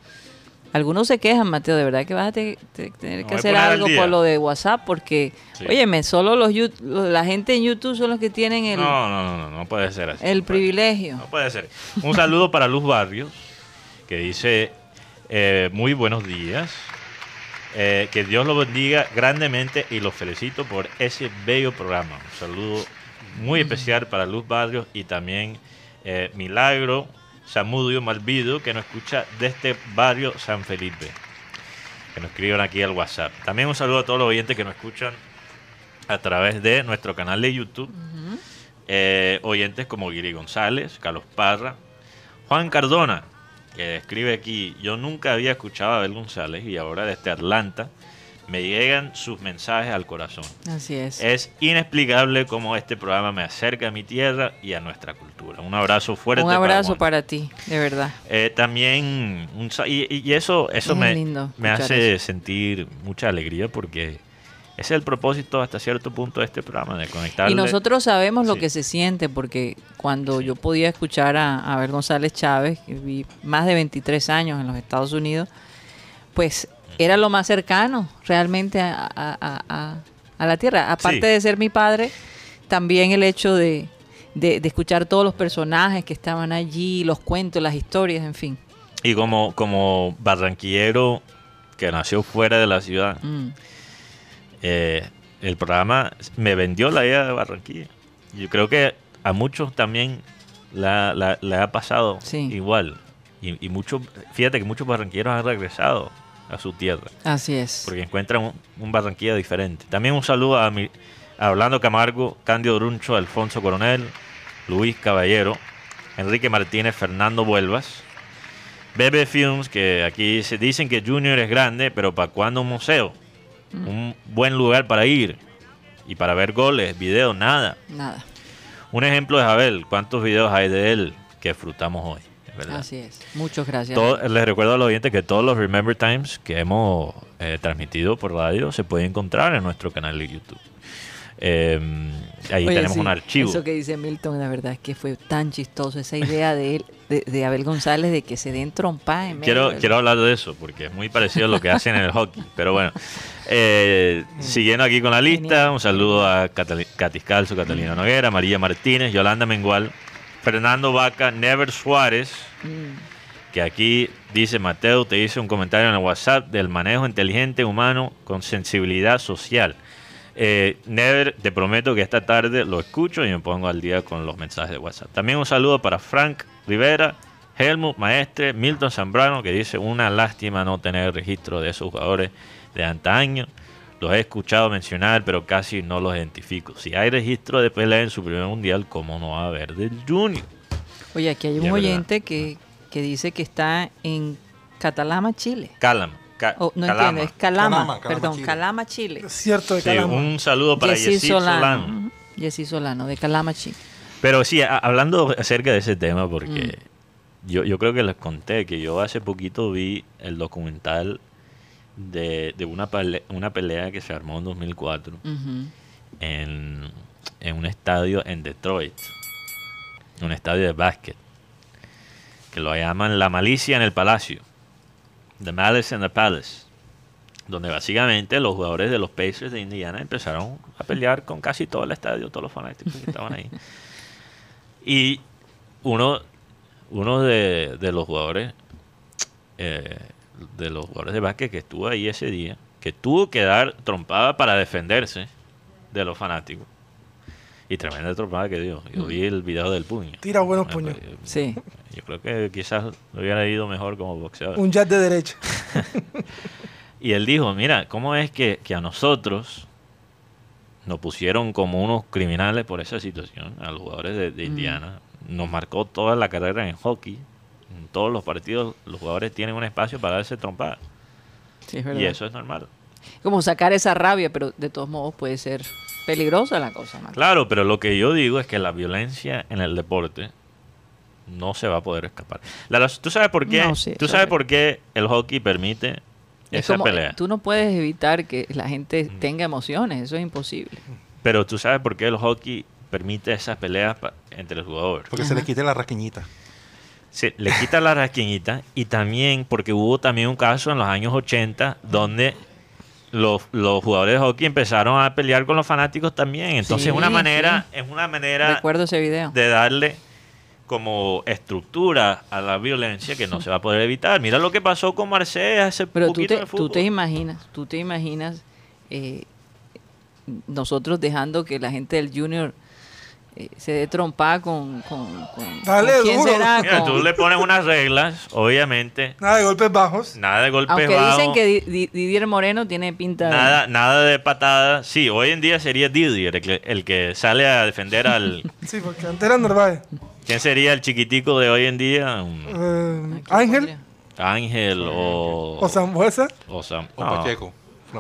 Algunos se quejan, Mateo, de verdad que vas a te- te- tener que hacer al algo por lo de WhatsApp porque, Sí. óyeme, solo los, la gente en YouTube son los que tienen el, no no no no no puede ser así el No puede- privilegio. No puede ser. Un saludo para Luz Barrios, que dice, eh, muy buenos días, eh, que Dios lo bendiga grandemente y los felicito por ese bello programa. Un saludo muy especial para Luz Barrios y también eh, Milagro Samudio Malvido, que nos escucha desde barrio San Felipe, que nos escriben aquí al WhatsApp. También un saludo a todos los oyentes que nos escuchan a través de nuestro canal de YouTube. Eh, oyentes como Guiri González, Carlos Parra, Juan Cardona, que escribe aquí, yo nunca había escuchado a Abel González y ahora desde Atlanta me llegan sus mensajes al corazón. Así es. Es inexplicable cómo este programa me acerca a mi tierra y a nuestra cultura. Un abrazo fuerte. Un abrazo para ti, de verdad. Eh, también, un y, y eso, eso Es me, me hace eso. sentir mucha alegría porque es el propósito hasta cierto punto de este programa, de conectarle. Y nosotros sabemos lo que se siente, porque cuando yo podía escuchar a Abel González Chávez, que vi más de 23 años en los Estados Unidos, pues era lo más cercano realmente a, a- a- a- a la tierra. Aparte Sí. de ser mi padre, también el hecho de, de, de escuchar todos los personajes que estaban allí, los cuentos, las historias, en fin. Y como, como barranquillero que nació fuera de la ciudad, Mm. Eh, el programa me vendió la idea de Barranquilla. Yo creo que a muchos también la, ha pasado Sí. igual. Y, y muchos, fíjate que muchos barranquilleros han regresado a su tierra Así es. porque encuentran un, un Barranquilla diferente. También un saludo a, mi, a Orlando Camargo, Cándido Runcho, Alfonso Coronel, Luis Caballero, Enrique Martínez, Fernando Vuelvas, Bebe Films, que aquí se dicen que Junior es grande, pero ¿para cuándo un museo? Un buen lugar para ir y para ver goles, videos, nada. Nada. Un ejemplo es Abel, ¿cuántos videos hay de él que disfrutamos hoy? Verdad. Así es. Muchas gracias. Todo- les recuerdo a los oyentes que todos los Remember Times que hemos eh, transmitido por radio se pueden encontrar en nuestro canal de YouTube. Eh, ahí Oye, tenemos sí, un archivo. Eso que dice Milton, la verdad es que fue tan chistoso esa idea de él, de, de Abel González, de que se den trompas en medio Quiero, del- quiero hablar de eso porque es muy parecido a lo que hacen en el hockey. Pero bueno, eh, siguiendo aquí con la lista, Genial. un saludo a Catali- Katis Calzo, Catalina Noguera, María Martínez, Yolanda Mengual, Fernando Vaca, Never Suárez, Mm, que aquí dice Mateo, te hice un comentario en el WhatsApp del manejo inteligente humano con sensibilidad social. Eh, Never, te prometo que esta tarde lo escucho y me pongo al día con los mensajes de WhatsApp. También un saludo para Frank Rivera, Helmut Maestre, Milton Zambrano, que dice una lástima no tener registro de esos jugadores de antaño. Los he escuchado mencionar, pero casi no los identifico. Si hay registro de pelea en su primer mundial, ¿cómo no va a haber del Junior? Oye, aquí hay un oyente que, que dice que está en Catalama, Chile. Calama. Ca- Oh, no Calama. entiendo, es Calama, Calama, Calama, perdón, Chile. Calama, Chile. Es cierto, de Sí, Calama. un saludo para Jessy Solano. Jessy Solano, de Calama, Chile. Pero sí, hablando acerca de ese tema, Mm. porque yo, yo creo que les conté que yo hace poquito vi el documental de, de una, pele- una pelea que se armó en 2004 Ujú. en, en un estadio en Detroit, un estadio de básquet, que lo llaman La Malicia en el Palacio, The Malice in the Palace, donde básicamente los jugadores de los Pacers de Indiana empezaron a pelear con casi todo el estadio, todos los fanáticos que estaban ahí. Y uno, uno de, de los jugadores, eh, de los jugadores de básquet que estuvo ahí ese día, que tuvo que dar trompada para defenderse de los fanáticos. Y tremenda trompada que dio. Yo vi el video del puño. Tira buenos Bueno, puños. pues, Sí. Yo creo que quizás le hubiera ido mejor como boxeador. Un jab de derecha. [LAUGHS] Y él dijo, mira, ¿cómo es que, que a nosotros nos pusieron como unos criminales por esa situación, a los jugadores de, de Indiana? Nos marcó toda la carrera en hockey. En todos los partidos los jugadores tienen un espacio para darse trompada. Sí, es verdad. Y eso es normal. Como sacar esa rabia, pero de todos modos puede ser peligrosa la cosa, man. Claro, pero lo que yo digo es que la violencia en el deporte no se va a poder escapar. La ¿Tú sabes por qué? No, sí, ¿Tú sabes es por qué el hockey permite Es esa como, pelea? tú no puedes evitar que la gente Mm. tenga emociones, eso es imposible. Pero tú sabes por qué el hockey permite esas peleas entre los jugadores. Porque se le quite la raquiñita. Se le quita la rasquiñita y también porque hubo también un caso en los años 80 donde los, los jugadores de hockey empezaron a pelear con los fanáticos también. Entonces Sí, es una manera, sí. es una manera Recuerdo ese video. de darle como estructura a la violencia que no se va a poder evitar. Mira lo que pasó con Marsella hace Pero tú te, de tú te imaginas, tú te imaginas eh, nosotros dejando que la gente del Junior eh, se dé trompada con, con, con- Dale con quién duro. será, Mira, con- tú le pones unas reglas, obviamente, Nada de golpes bajos. nada de golpes aunque bajos, dicen que Di- Di- Didier Moreno tiene pinta de- nada, nada de patadas. Sí, hoy en día sería Didier el que, el que sale a defender al... [LAUGHS] Sí, porque antes era Narváez. ¿Quién sería el chiquitico de hoy en día? Eh, ¿a quién Ángel? Ángel o... o Zambuesa o Sam- O no, Pacheco.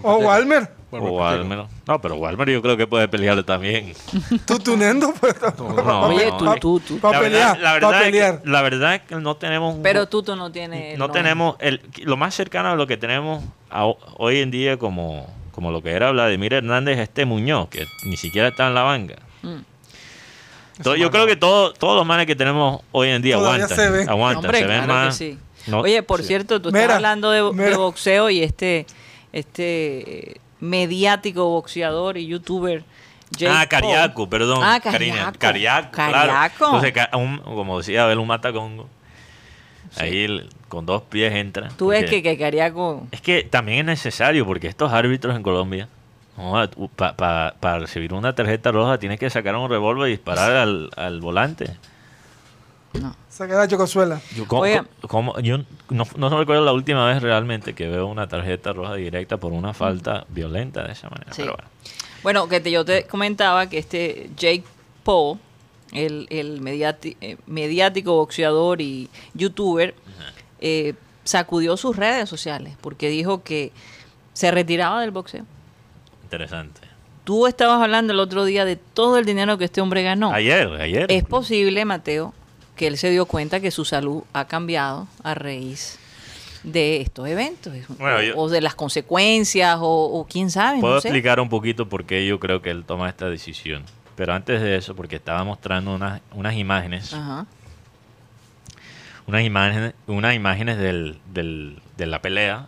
O. Walmer. O. No, pero Walmer yo creo que puede pelear también. [LAUGHS] Tú tunendo, pues. no, Oye, no. tú, tú, tú. Pa' la, pelear, verdad, la, pa' verdad es pelear. que, la verdad es que no tenemos un Pero Tuto no tiene... no tenemos el, lo más cercano a lo que tenemos a- hoy en día como, como lo que era Vladimir Hernández este Muñoz que ni siquiera está en la banca Mm. Yo creo que todo- todos los manes que tenemos hoy en día Todavía aguantan se ven. aguantan Hombre, se ven claro más sí. no- Oye, por sí. cierto, tú Mira, estás hablando de, boxeo y este, este mediático boxeador y youtuber Jake ah. Cariaco, perdón. Ah. Cariaco. Cariaco, claro. Entonces, un- como decía Abel, un matacongo. Ahí con dos pies entra. Tú ves que, que Cariaco... Es que también es necesario porque estos árbitros en Colombia, para recibir una tarjeta roja, tienes que sacar un revólver y disparar al, al volante. No. Saca la chocosuela. Yo, ¿cómo- Oiga. cómo- yo no, no recuerdo la última vez realmente que veo una tarjeta roja directa por una falta violenta de esa manera. Sí. Pero bueno. Bueno, que te- yo te comentaba que este Jake Paul, el, el mediati- eh, mediático boxeador y youtuber, eh, sacudió sus redes sociales porque dijo que se retiraba del boxeo. Interesante. Tú estabas hablando el otro día de todo el dinero que este hombre ganó. Ayer, ayer. Es posible, Mateo, que él se dio cuenta que su salud ha cambiado a raíz de estos eventos Bueno, o, yo- o de las consecuencias o, o quién sabe. Puedo no sé. explicar un poquito por qué yo creo que él toma esta decisión. Pero antes de eso, porque estaba mostrando unas, unas imágenes, Ajá. unas imágenes, unas imágenes del, del- de la pelea,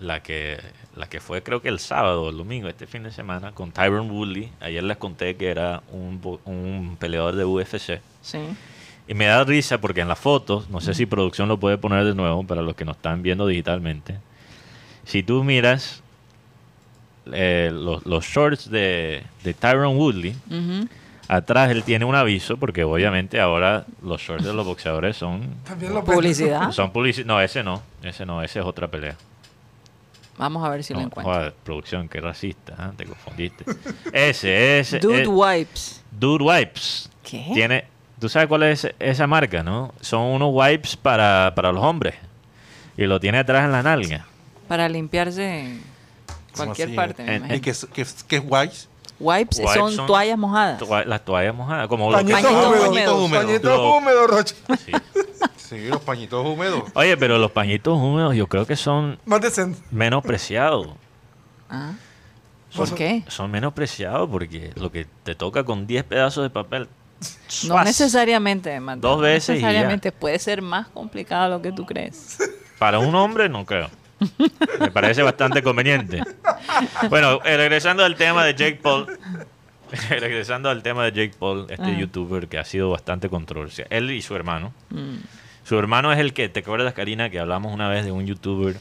la que, la que fue creo que el sábado o el domingo, este fin de semana, con Tyron Woodley. Ayer les conté que era un, un peleador de UFC. Sí. Y me da risa porque en las fotos, no sé si producción lo puede poner de nuevo para los que nos están viendo digitalmente. Si tú miras eh, los, los shorts de, de Tyron Woodley, atrás él tiene un aviso porque obviamente ahora los shorts de los boxeadores son... También lo Publicidad. son publici- no, ese no, ese no, ese es otra pelea. Vamos a ver si lo encuentro. joder, producción, qué racista, ¿ah? te confundiste. Ese, ese. Dude eh, Wipes. Dude Wipes. ¿Qué? Tiene, ¿Tú sabes cuál es esa marca, no? Son unos wipes para, para los hombres. Y lo tiene atrás en la nalga. Para limpiarse en cualquier así? parte, En-. ¿Y qué es, qué? Wipes, Wipes son, son- toallas mojadas. Toa- Las toallas mojadas, como Pañitos Pañitos húmedos. húmedos. húmedos. Pañitos Lo- húmedos, Rocha. sí. [LAUGHS] Sí, los pañitos húmedos. Oye, pero los pañitos húmedos yo creo que son Más decente. menos preciados. Ah. ¿Por Son- qué? Son menos preciados porque lo que te toca con 10 pedazos de papel. No necesariamente, Mateo. Dos veces y No ya. necesariamente. Puede ser más complicado de lo que tú crees. [LAUGHS] Para un hombre, no creo. Me parece bastante conveniente. Bueno, eh, regresando al tema de Jake Paul. [LAUGHS] regresando al tema de Jake Paul, este Ajá. youtuber que ha sido bastante controversial. Él y su hermano. Mm. Su hermano es el que, ¿te acuerdas, Karina, que hablamos una vez de un youtuber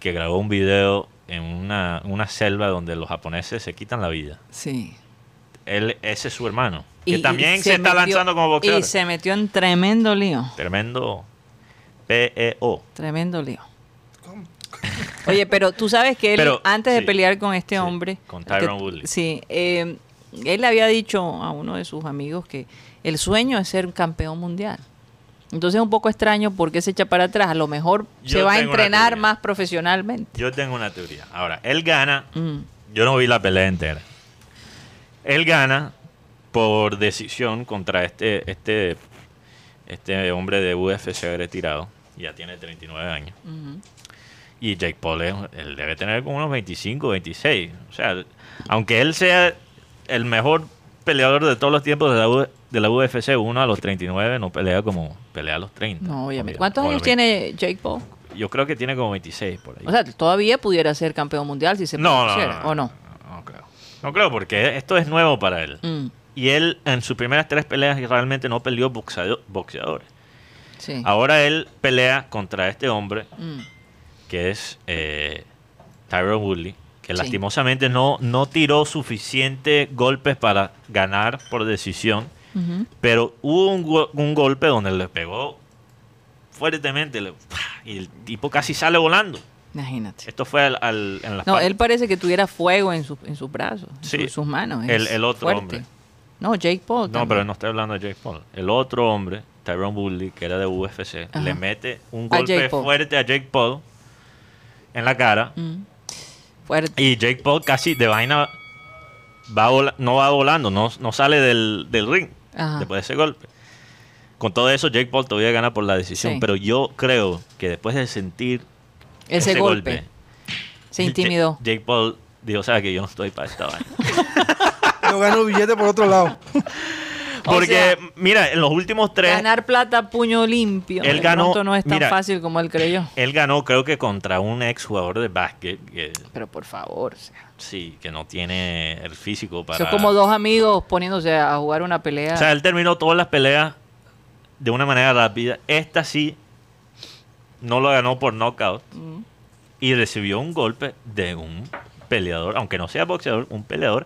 que grabó un video en una, una selva donde los japoneses se quitan la vida? Sí. Él, ese es su hermano. Y- Que también se, está metió- lanzando como boxeador. Y se metió en tremendo lío. Tremendo PEO. Tremendo lío. Oye, pero tú sabes que él, Pero, antes de pelear con este sí, hombre, con que- Tyron Woodley. sí, eh, él le había dicho a uno de sus amigos que el sueño es ser campeón mundial. Entonces es un poco extraño porque se echa para atrás. A lo mejor Yo se va a entrenar más profesionalmente. Yo tengo una teoría. Ahora, él gana Mm, Yo no vi la pelea entera. Él gana por decisión contra este, este, este hombre de UFC retirado. Ya tiene 39 años. ujú. Y Jake Paul, él debe tener como unos 25, 26. O sea, aunque él sea el mejor peleador de todos los tiempos de la, U- de la UFC, uno a los 39 no pelea como pelea a los 30. No, obviamente. ¿Cuántos años tiene Jake Paul? Yo creo que tiene como 26 por ahí. O sea, todavía pudiera ser campeón mundial si se no, no, propusiera, no, ¿o no? No creo. Porque esto es nuevo para él. Mm, Y él en sus primeras tres peleas realmente no peleó boxeado- boxeadores. sí. Ahora él pelea contra este hombre Mm, que es eh, Tyron Woodley, que Sí. lastimosamente no, no tiró suficiente golpes para ganar por decisión, pero hubo un, go- un golpe donde le pegó fuertemente le- y el tipo casi sale volando. Imagínate. Esto fue al, al- en la No, él parece que tuviera fuego en, su- en sus brazos, en Sí. su- sus manos. El- el otro fuerte. hombre. No, Jake Paul. No, también. pero no estoy hablando de Jake Paul. El otro hombre, Tyron Woodley, que era de UFC, Ajá. le mete un golpe fuerte a Jake Paul en la cara. Mm. Fuerte. Y Jake Paul casi de vaina va vola- no va volando, no, no sale del, del ring Ajá. después de ese golpe. Con todo eso, Jake Paul todavía gana por la decisión. Sí. Pero yo creo que después de sentir Ese, golpe. Se intimidó. Jake Paul dijo, sabes que yo no estoy para esta vaina. [LAUGHS] Yo gano billete por otro lado. [LAUGHS] Porque, sea, mira, en los últimos tres, Ganar plata puño limpio. Él ganó- no es tan mira. fácil como él creyó. él ganó creo que contra un ex jugador de básquet que Pero por favor. o sea, sí, que no tiene el físico para... Son como dos amigos poniéndose a jugar una pelea. O sea, él terminó todas las peleas de una manera rápida. Esta sí no lo ganó por knockout Mm. y recibió un golpe de un peleador, aunque no sea boxeador, un peleador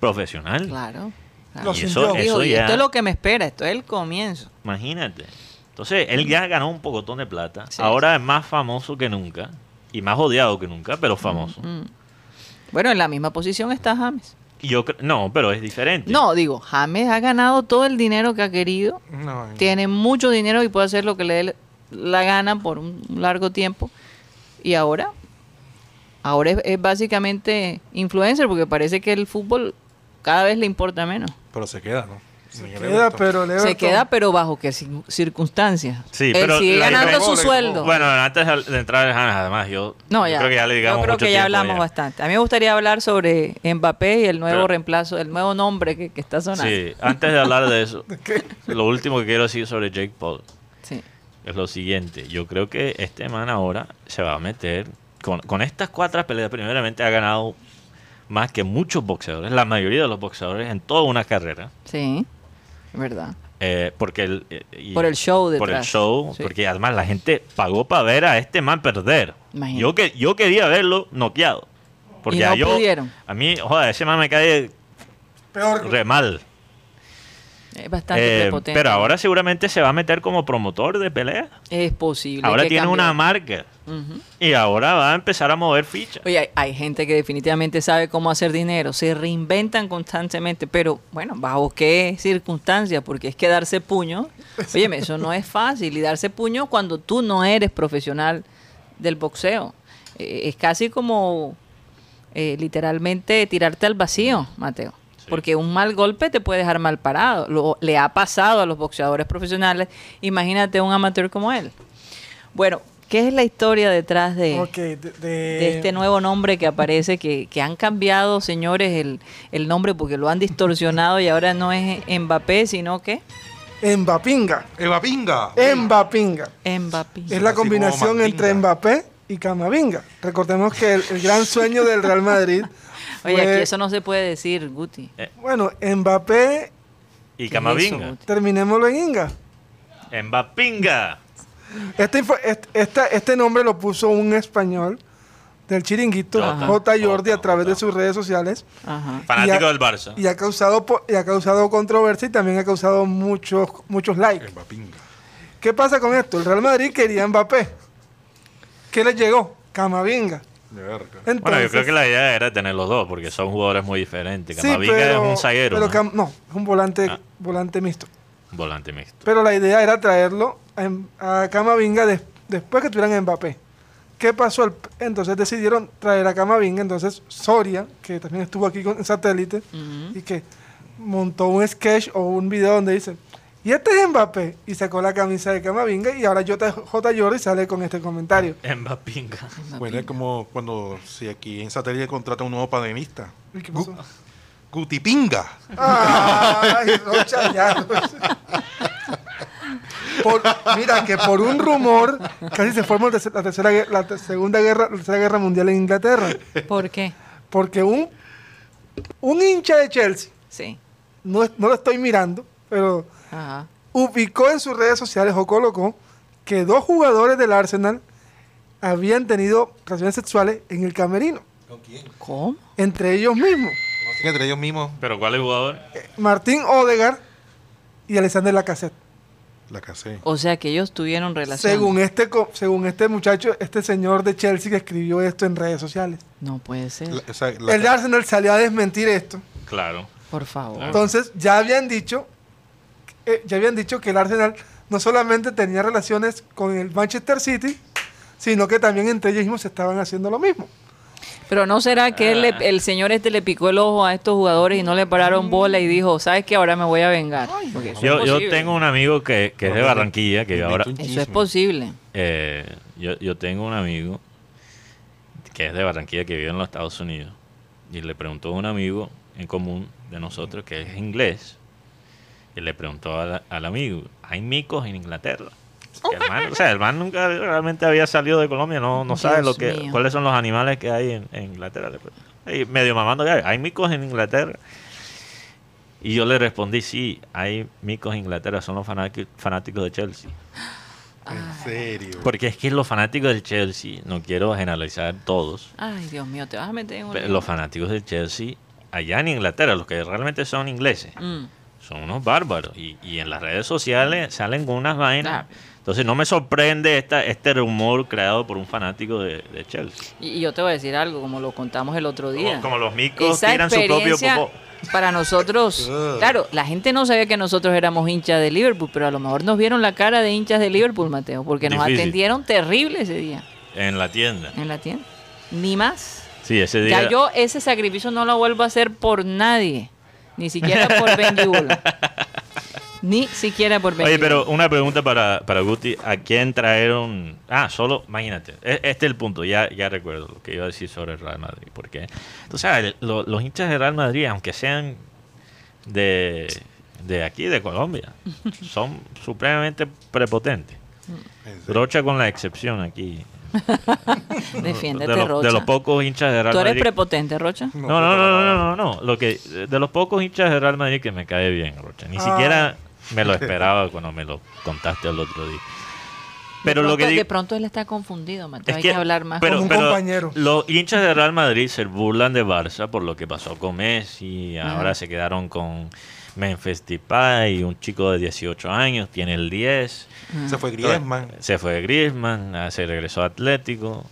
profesional. Claro. Lo Y eso, ya, esto es lo que me espera, esto es el comienzo. imagínate. Entonces, él ya ganó un pocotón de plata. Sí. Ahora es más famoso que nunca y más odiado que nunca, pero famoso. Mm. Bueno, en la misma posición está James. Y yo no, pero es diferente. No, digo, James ha ganado todo el dinero que ha querido. No, Tiene mucho dinero y puede hacer lo que le dé la gana por un largo tiempo. Y ahora, ahora es, es básicamente influencer porque parece que el fútbol cada vez le importa menos. pero se queda, ¿no? Se Queda, pero Se queda, pero bajo qué cir- circunstancias. Sí, Él pero sigue la ganando su sueldo. Bueno, antes de entrar además, yo, No, yo ya. creo que ya le digamos Yo creo mucho que ya hablamos ya. bastante. A mí me gustaría hablar sobre Mbappé y el nuevo Pero- reemplazo, el nuevo nombre que, que está sonando. Sí, antes de hablar de eso, [LAUGHS] lo último que quiero decir sobre Jake Paul. Es lo siguiente. Yo creo que este man ahora se va a meter con, con estas cuatro peleas. Primeramente ha ganado más que muchos boxeadores, la mayoría de los boxeadores en toda una carrera. Sí, verdad. eh, porque el, eh, y- Por el show Por el detrás. show, Sí. porque además la gente pagó para ver a este man perder. Imagínate. Yo, que, yo quería verlo noqueado. Porque Y no a yo, pudieron. a mí, joder, ese man me cae Peor. re mal. Es bastante Eh, prepotente. pero ahora seguramente se va a meter como promotor de pelea. es posible. Ahora tiene cambie. una marca. Y ahora va a empezar a mover fichas. Oye, hay, hay gente que definitivamente sabe cómo hacer dinero, se reinventan constantemente, pero bueno, ¿bajo qué circunstancias? Porque es que darse puño, oye, eso no es fácil, y darse puño cuando tú no eres profesional del boxeo. Eh, es casi como eh, literalmente tirarte al vacío, Mateo. Porque un mal golpe te puede dejar mal parado. Lo, le ha pasado a los boxeadores profesionales. Imagínate un amateur como él. Bueno, ¿qué es la historia detrás de, Ok, de, de- de este nuevo nombre que aparece, que, que han cambiado, señores, el, el nombre porque lo han distorsionado y ahora no es Mbappé, sino que Mbapinga. Eva Pinga. Mbapinga. Mbappé. Es la combinación entre Mbappé y Camavinga. Recordemos que el, el gran sueño del Real Madrid Oye, aquí eso no se puede decir, Guti. Bueno, Mbappé, Y ¿Qué es Camavinga. Guti? terminémoslo en Inga. Mbapinga. Este, este nombre lo puso un español del chiringuito. J. Jordi, a Jota, través de sus redes sociales. Ajá. Fanático ha- del Barça. Y ha causado, y ha causado controversia y también ha causado muchos, muchos likes. Eva Pinga. ¿Qué pasa con esto? El Real Madrid quería Mbappé. ¿Qué le llegó? Camavinga. De verga. Entonces, bueno, yo creo que la idea era tener los dos, porque son jugadores muy diferentes. sí, Camavinga pero- es un zaguero, pero ¿no? Cam- no, es un volante, Ah. volante mixto. Volante mixto. Pero la idea era traerlo a, Em- a Camavinga des- después que tuvieran Mbappé. ¿Qué pasó? El- Entonces decidieron traer a Camavinga. Entonces Soria, que también estuvo aquí con satélite, y que montó un sketch o un video donde dice, y este es Mbappé, y sacó la camisa de Camavinga, y ahora J. J. Jordi sale con este comentario. Mbapinga. Bueno, es como cuando si aquí en satélite contrata un nuevo panelista. ¿Y qué pasó? Gutipinga. Ay, Rocha, ya. Por- mira, que por un rumor casi se formó la tercera, la tercera la segunda guerra, la tercera guerra mundial en Inglaterra. ¿Por qué? Porque un, un hincha de Chelsea, Sí. no, no lo estoy mirando, pero Ajá. ubicó en sus redes sociales o colocó que dos jugadores del Arsenal habían tenido relaciones sexuales en el camerino, ¿Cómo? entre ellos mismos. Así que entre ellos mismos, ¿Pero cuál es el jugador? Martín Odegar y Alexander Lacazette. la casé. O sea que ellos tuvieron relación. Según este, co- según este muchacho, este señor de Chelsea que escribió esto en redes sociales. No puede ser. La- esa- la- El Arsenal salió a desmentir esto. Claro. Por favor. Entonces, ya habían dicho, eh, ya habían dicho que el Arsenal no solamente tenía relaciones con el Manchester City, sino que también entre ellos mismos estaban haciendo lo mismo. Pero no será que él le- el señor este le picó el ojo a estos jugadores y no le pararon bola y dijo, ¿sabes qué? Ahora me voy a vengar. Yo, tengo un amigo que, que es de Barranquilla, que ahora... Eso es posible. eh, yo, yo tengo un amigo que es de Barranquilla, que vive en los Estados Unidos. Y le preguntó a un amigo en común de nosotros, que es inglés, y le preguntó al, al amigo, ¿hay micos en Inglaterra? El [LAUGHS] man- o sea, el man nunca realmente había salido de Colombia, no, no sabe lo que, mío. cuáles son los animales que hay en, en Inglaterra. Le preguntó. Y medio mamando, "Ay, ¿hay micos en Inglaterra? Y yo le respondí, sí, hay micos en Inglaterra, son los fanáticos de Chelsea. [GASPS] En serio. Porque es que los fanáticos del Chelsea, no quiero generalizar todos, Ay, Dios mío, te vas a meter en un... pero los fanáticos del Chelsea allá en Inglaterra, los que realmente son ingleses, Mm. Son unos bárbaros. Y, y en las redes sociales salen con unas vainas. Ah. Entonces no me sorprende esta, este rumor creado por un fanático de, de Chelsea. Y y yo te voy a decir algo, como lo contamos el otro día. Como, como los micos Esa tiran su propio popó. para nosotros, Ugh. [LAUGHS] claro, la gente no sabía que nosotros éramos hinchas de Liverpool, pero a lo mejor nos vieron la cara de hinchas de Liverpool, Mateo, porque nos Difícil. atendieron terrible ese día En la tienda. en la tienda. Ni más. Sí, ese día. Ya yo ese sacrificio no lo vuelvo a hacer por nadie, ni siquiera por Ben Yul. [LAUGHS] Ni siquiera por Ben Oye, pero una pregunta para, para Guti. ¿A quién trajeron? Ah, solo, imagínate. e- Este es el punto. Ya, ya recuerdo lo que iba a decir sobre el Real Madrid. Porque, tú sabes, lo- los hinchas del Real Madrid, aunque sean de, de aquí, de Colombia, [LAUGHS] son supremamente prepotentes. En serio. Rocha con la excepción aquí. [LAUGHS] Defiéndete, de, los, Rocha. de los pocos hinchas del Real ¿Tú eres Madrid. prepotente, Rocha? No, no, no, no, no, no, no. Lo que, de los pocos hinchas de Real Madrid que me cae bien, Rocha. Ni Ah. siquiera me lo [LAUGHS] esperaba cuando me lo contaste el otro día. Pero de lo que digo, de pronto él está confundido, Mateo. es Hay que, que, hablar más. pero, Como un pero compañero. Los hinchas de Real Madrid se burlan de Barça por lo que pasó con Messi. Ajá. Ahora se quedaron con Memphis Depay, un chico de 18 años, tiene el 10. Se fue Griezmann. Se fue Griezmann, ah, se regresó a Atlético.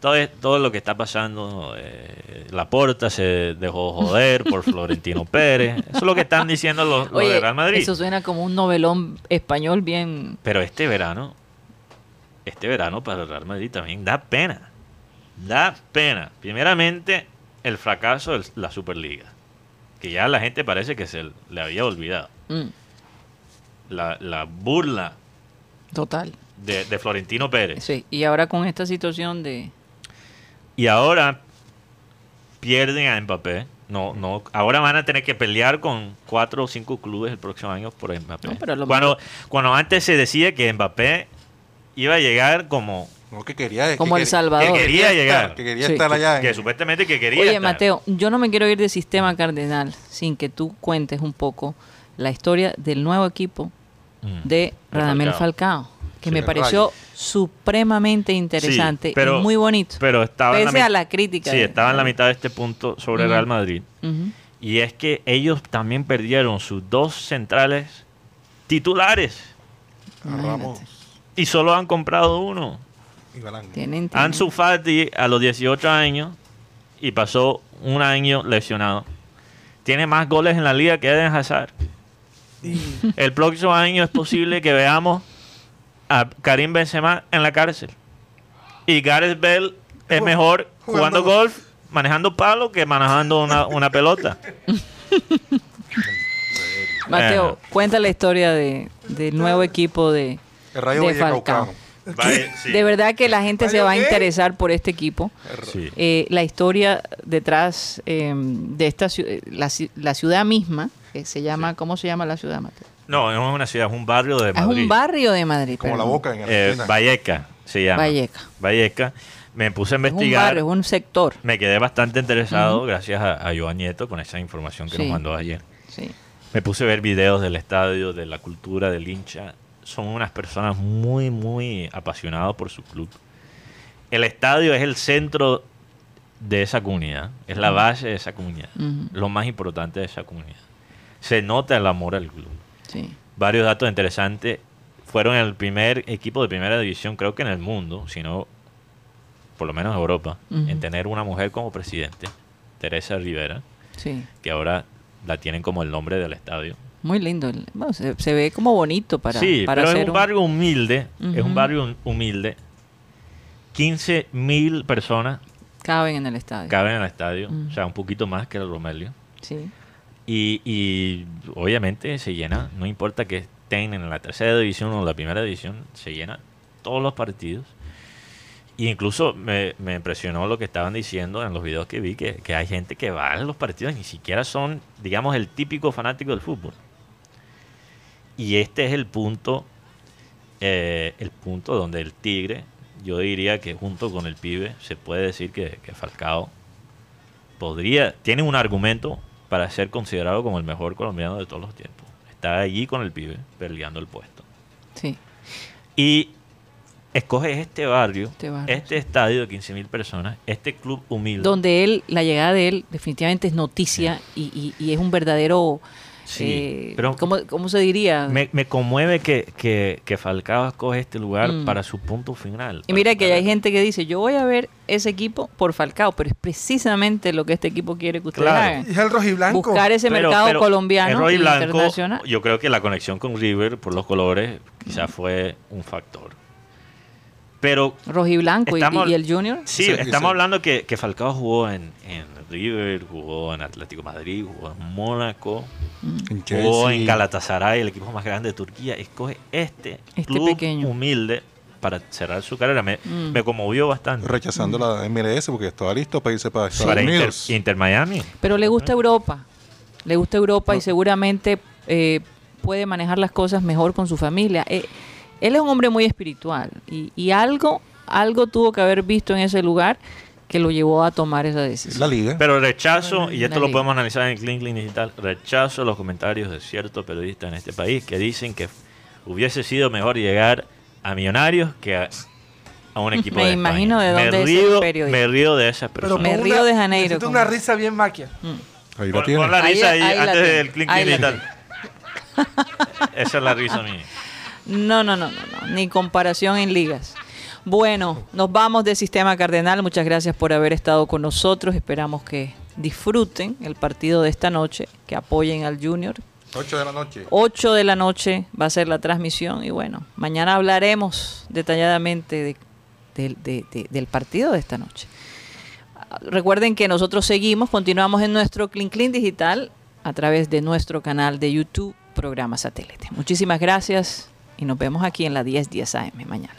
Todo, es- todo lo que está pasando, eh, la porta se dejó joder por [LAUGHS] Florentino Pérez. Eso es lo que están diciendo los, los Oye, de Real Madrid. eso suena como un novelón español bien... Pero este verano, este verano para el Real Madrid también da pena. Da pena. Primeramente, el fracaso de la Superliga. Que ya la gente parece que se le había olvidado. mm, La, la burla total. de, de Florentino Pérez. Sí, y ahora con esta situación de... Y ahora pierden a Mbappé. No, no, ahora van a tener que pelear con cuatro o cinco clubes el próximo año por Mbappé. No, pero cuando, cuando antes se decía que Mbappé iba a llegar como No, que quería. que Como El Salvador. que Quería llegar. Que quería Sí, estar que- allá. que en- supuestamente que quería Oye, estar. Mateo, yo no me quiero ir de sistema cardenal sin que tú cuentes un poco la historia del nuevo equipo Mm, de Radamel Falcao. Falcao, que Sí. me pareció Rayo. supremamente interesante Sí, pero- y muy bonito. Pero estaba en Pese la a la crítica. Sí, de- estaba en la mitad de este punto sobre. Real Madrid. Y es que ellos también perdieron sus dos centrales titulares. Y solo han comprado uno. Tienen, tienen- Ansu Fati a los 18 años y pasó un año lesionado. Tiene más goles en la liga que Eden Hazard. El próximo año es posible que veamos a Karim Benzema en la cárcel. Y Gareth Bell es mejor jugando Jugando- golf, manejando palo, que manejando una, una pelota. Mateo, Ajá. cuenta la historia de, del nuevo equipo de, El Rayo de. Falcao. [LAUGHS] Sí. De verdad que la gente se ¿Rayo va a interesar por este equipo. Sí. Eh, la historia detrás eh, de esta eh, la, la ciudad misma, que se llama, ¿cómo se llama la ciudad, Mateo? No, no es una ciudad, es un barrio de Ah, Es Madrid. un barrio de Madrid. Como la boca en Eh, Argentina. Valleca se llama. Valleca. Valleca. Me puse a Es un investigar. barrio, es un sector. Me quedé bastante interesado gracias a, a Joan Nieto con esa información que Sí. nos mandó ayer. Sí. Me puse a ver videos del estadio, de la cultura del hincha. Son unas personas muy, muy apasionadas por su club. El estadio es el centro de esa comunidad, es la base de esa comunidad, lo más importante de esa comunidad. Se nota el amor al club. Sí. Varios datos interesantes. Fueron el primer equipo de primera división, creo que en el mundo, sino por lo menos en Europa, en tener una mujer como presidente, Teresa Rivera, Sí. que ahora la tienen como el nombre del estadio. Muy lindo. bueno, se, se ve como bonito para, sí, para pero es un barrio humilde, es Ujú. un barrio hum- humilde. 15 mil personas Caben en el estadio. caben en el estadio, o sea, un poquito más que el Romelio. Sí. Y, y obviamente se llena, no importa que estén en la tercera división o la primera división, se llena todos los partidos. Y incluso me, me impresionó lo que estaban diciendo en los videos que vi, que, que hay gente que va a los partidos, ni siquiera son, digamos, el típico fanático del fútbol. Y este es el punto, eh, el punto donde el Tigre, yo diría que junto con el pibe, se puede decir que, que Falcao podría, tiene un argumento para ser considerado como el mejor colombiano de todos los tiempos. Está allí con el pibe, peleando el puesto. Sí. Y escoge este barrio, Este este, barrio, estadio de 15.000 personas, este club humilde. Donde él, la llegada de él definitivamente es noticia y, y- y es un verdadero... Sí, eh, pero- ¿cómo, cómo se diría? Me, me conmueve que, que, que Falcao escoge este lugar Mm. para su punto final. Y mira para- que para- hay gente que dice, yo voy a ver ese equipo por Falcao, pero es precisamente lo que este equipo quiere que ustedes Claro. hagan. Es el rojiblanco. Buscar ese Pero- mercado pero colombiano y e internacional. Yo creo que la conexión con River por los colores quizás fue un factor. Pero Rojiblanco y, Estamos- y el Junior. sí, Sí, estamos sí. hablando que, que Falcao jugó en, en River, jugó en Atlético Madrid, jugó en Mónaco, En jugó en Galatasaray, el equipo más grande de Turquía. Escoge este, Este club pequeño. humilde para cerrar su carrera. Me, Mm. me conmovió bastante. Rechazando la MLS porque estaba listo para irse para Estados Para Inter, Unidos. Inter Miami. Pero le gusta Europa. Le gusta Europa y seguramente eh, puede manejar las cosas mejor con su familia. Eh, él es un hombre muy espiritual y, y algo, algo tuvo que haber visto en ese lugar que lo llevó a tomar esa decisión. La liga. Pero rechazo, y esto lo podemos analizar en Clean Clean Digital, rechazo los comentarios de ciertos periodistas en este país que dicen que hubiese sido mejor llegar a Millonarios que a, a un [LAUGHS] equipo Me de imagino España. de dónde me es ese río, periodista. me río de esas Pero personas. Me con río una- de Janeiro, como- una risa bien maquia. Ahí la Pon, tiene. pon la risa ahí, antes del Clean Clean Digital. Esa es la risa mía. [LAUGHS] No, no, no, no, no, ni comparación en ligas. Bueno, nos vamos de Sistema Cardenal. Muchas gracias por haber estado con nosotros. Esperamos que disfruten el partido de esta noche, que apoyen al Junior. 8 de la noche. 8 de la noche va a ser la transmisión y bueno, mañana hablaremos detalladamente de- del- de- de- del partido de esta noche. Recuerden que nosotros seguimos, continuamos en nuestro Clean Clean Digital a través de nuestro canal de YouTube, programa satélite. Muchísimas gracias y nos vemos aquí en la 1010 10 AM mañana.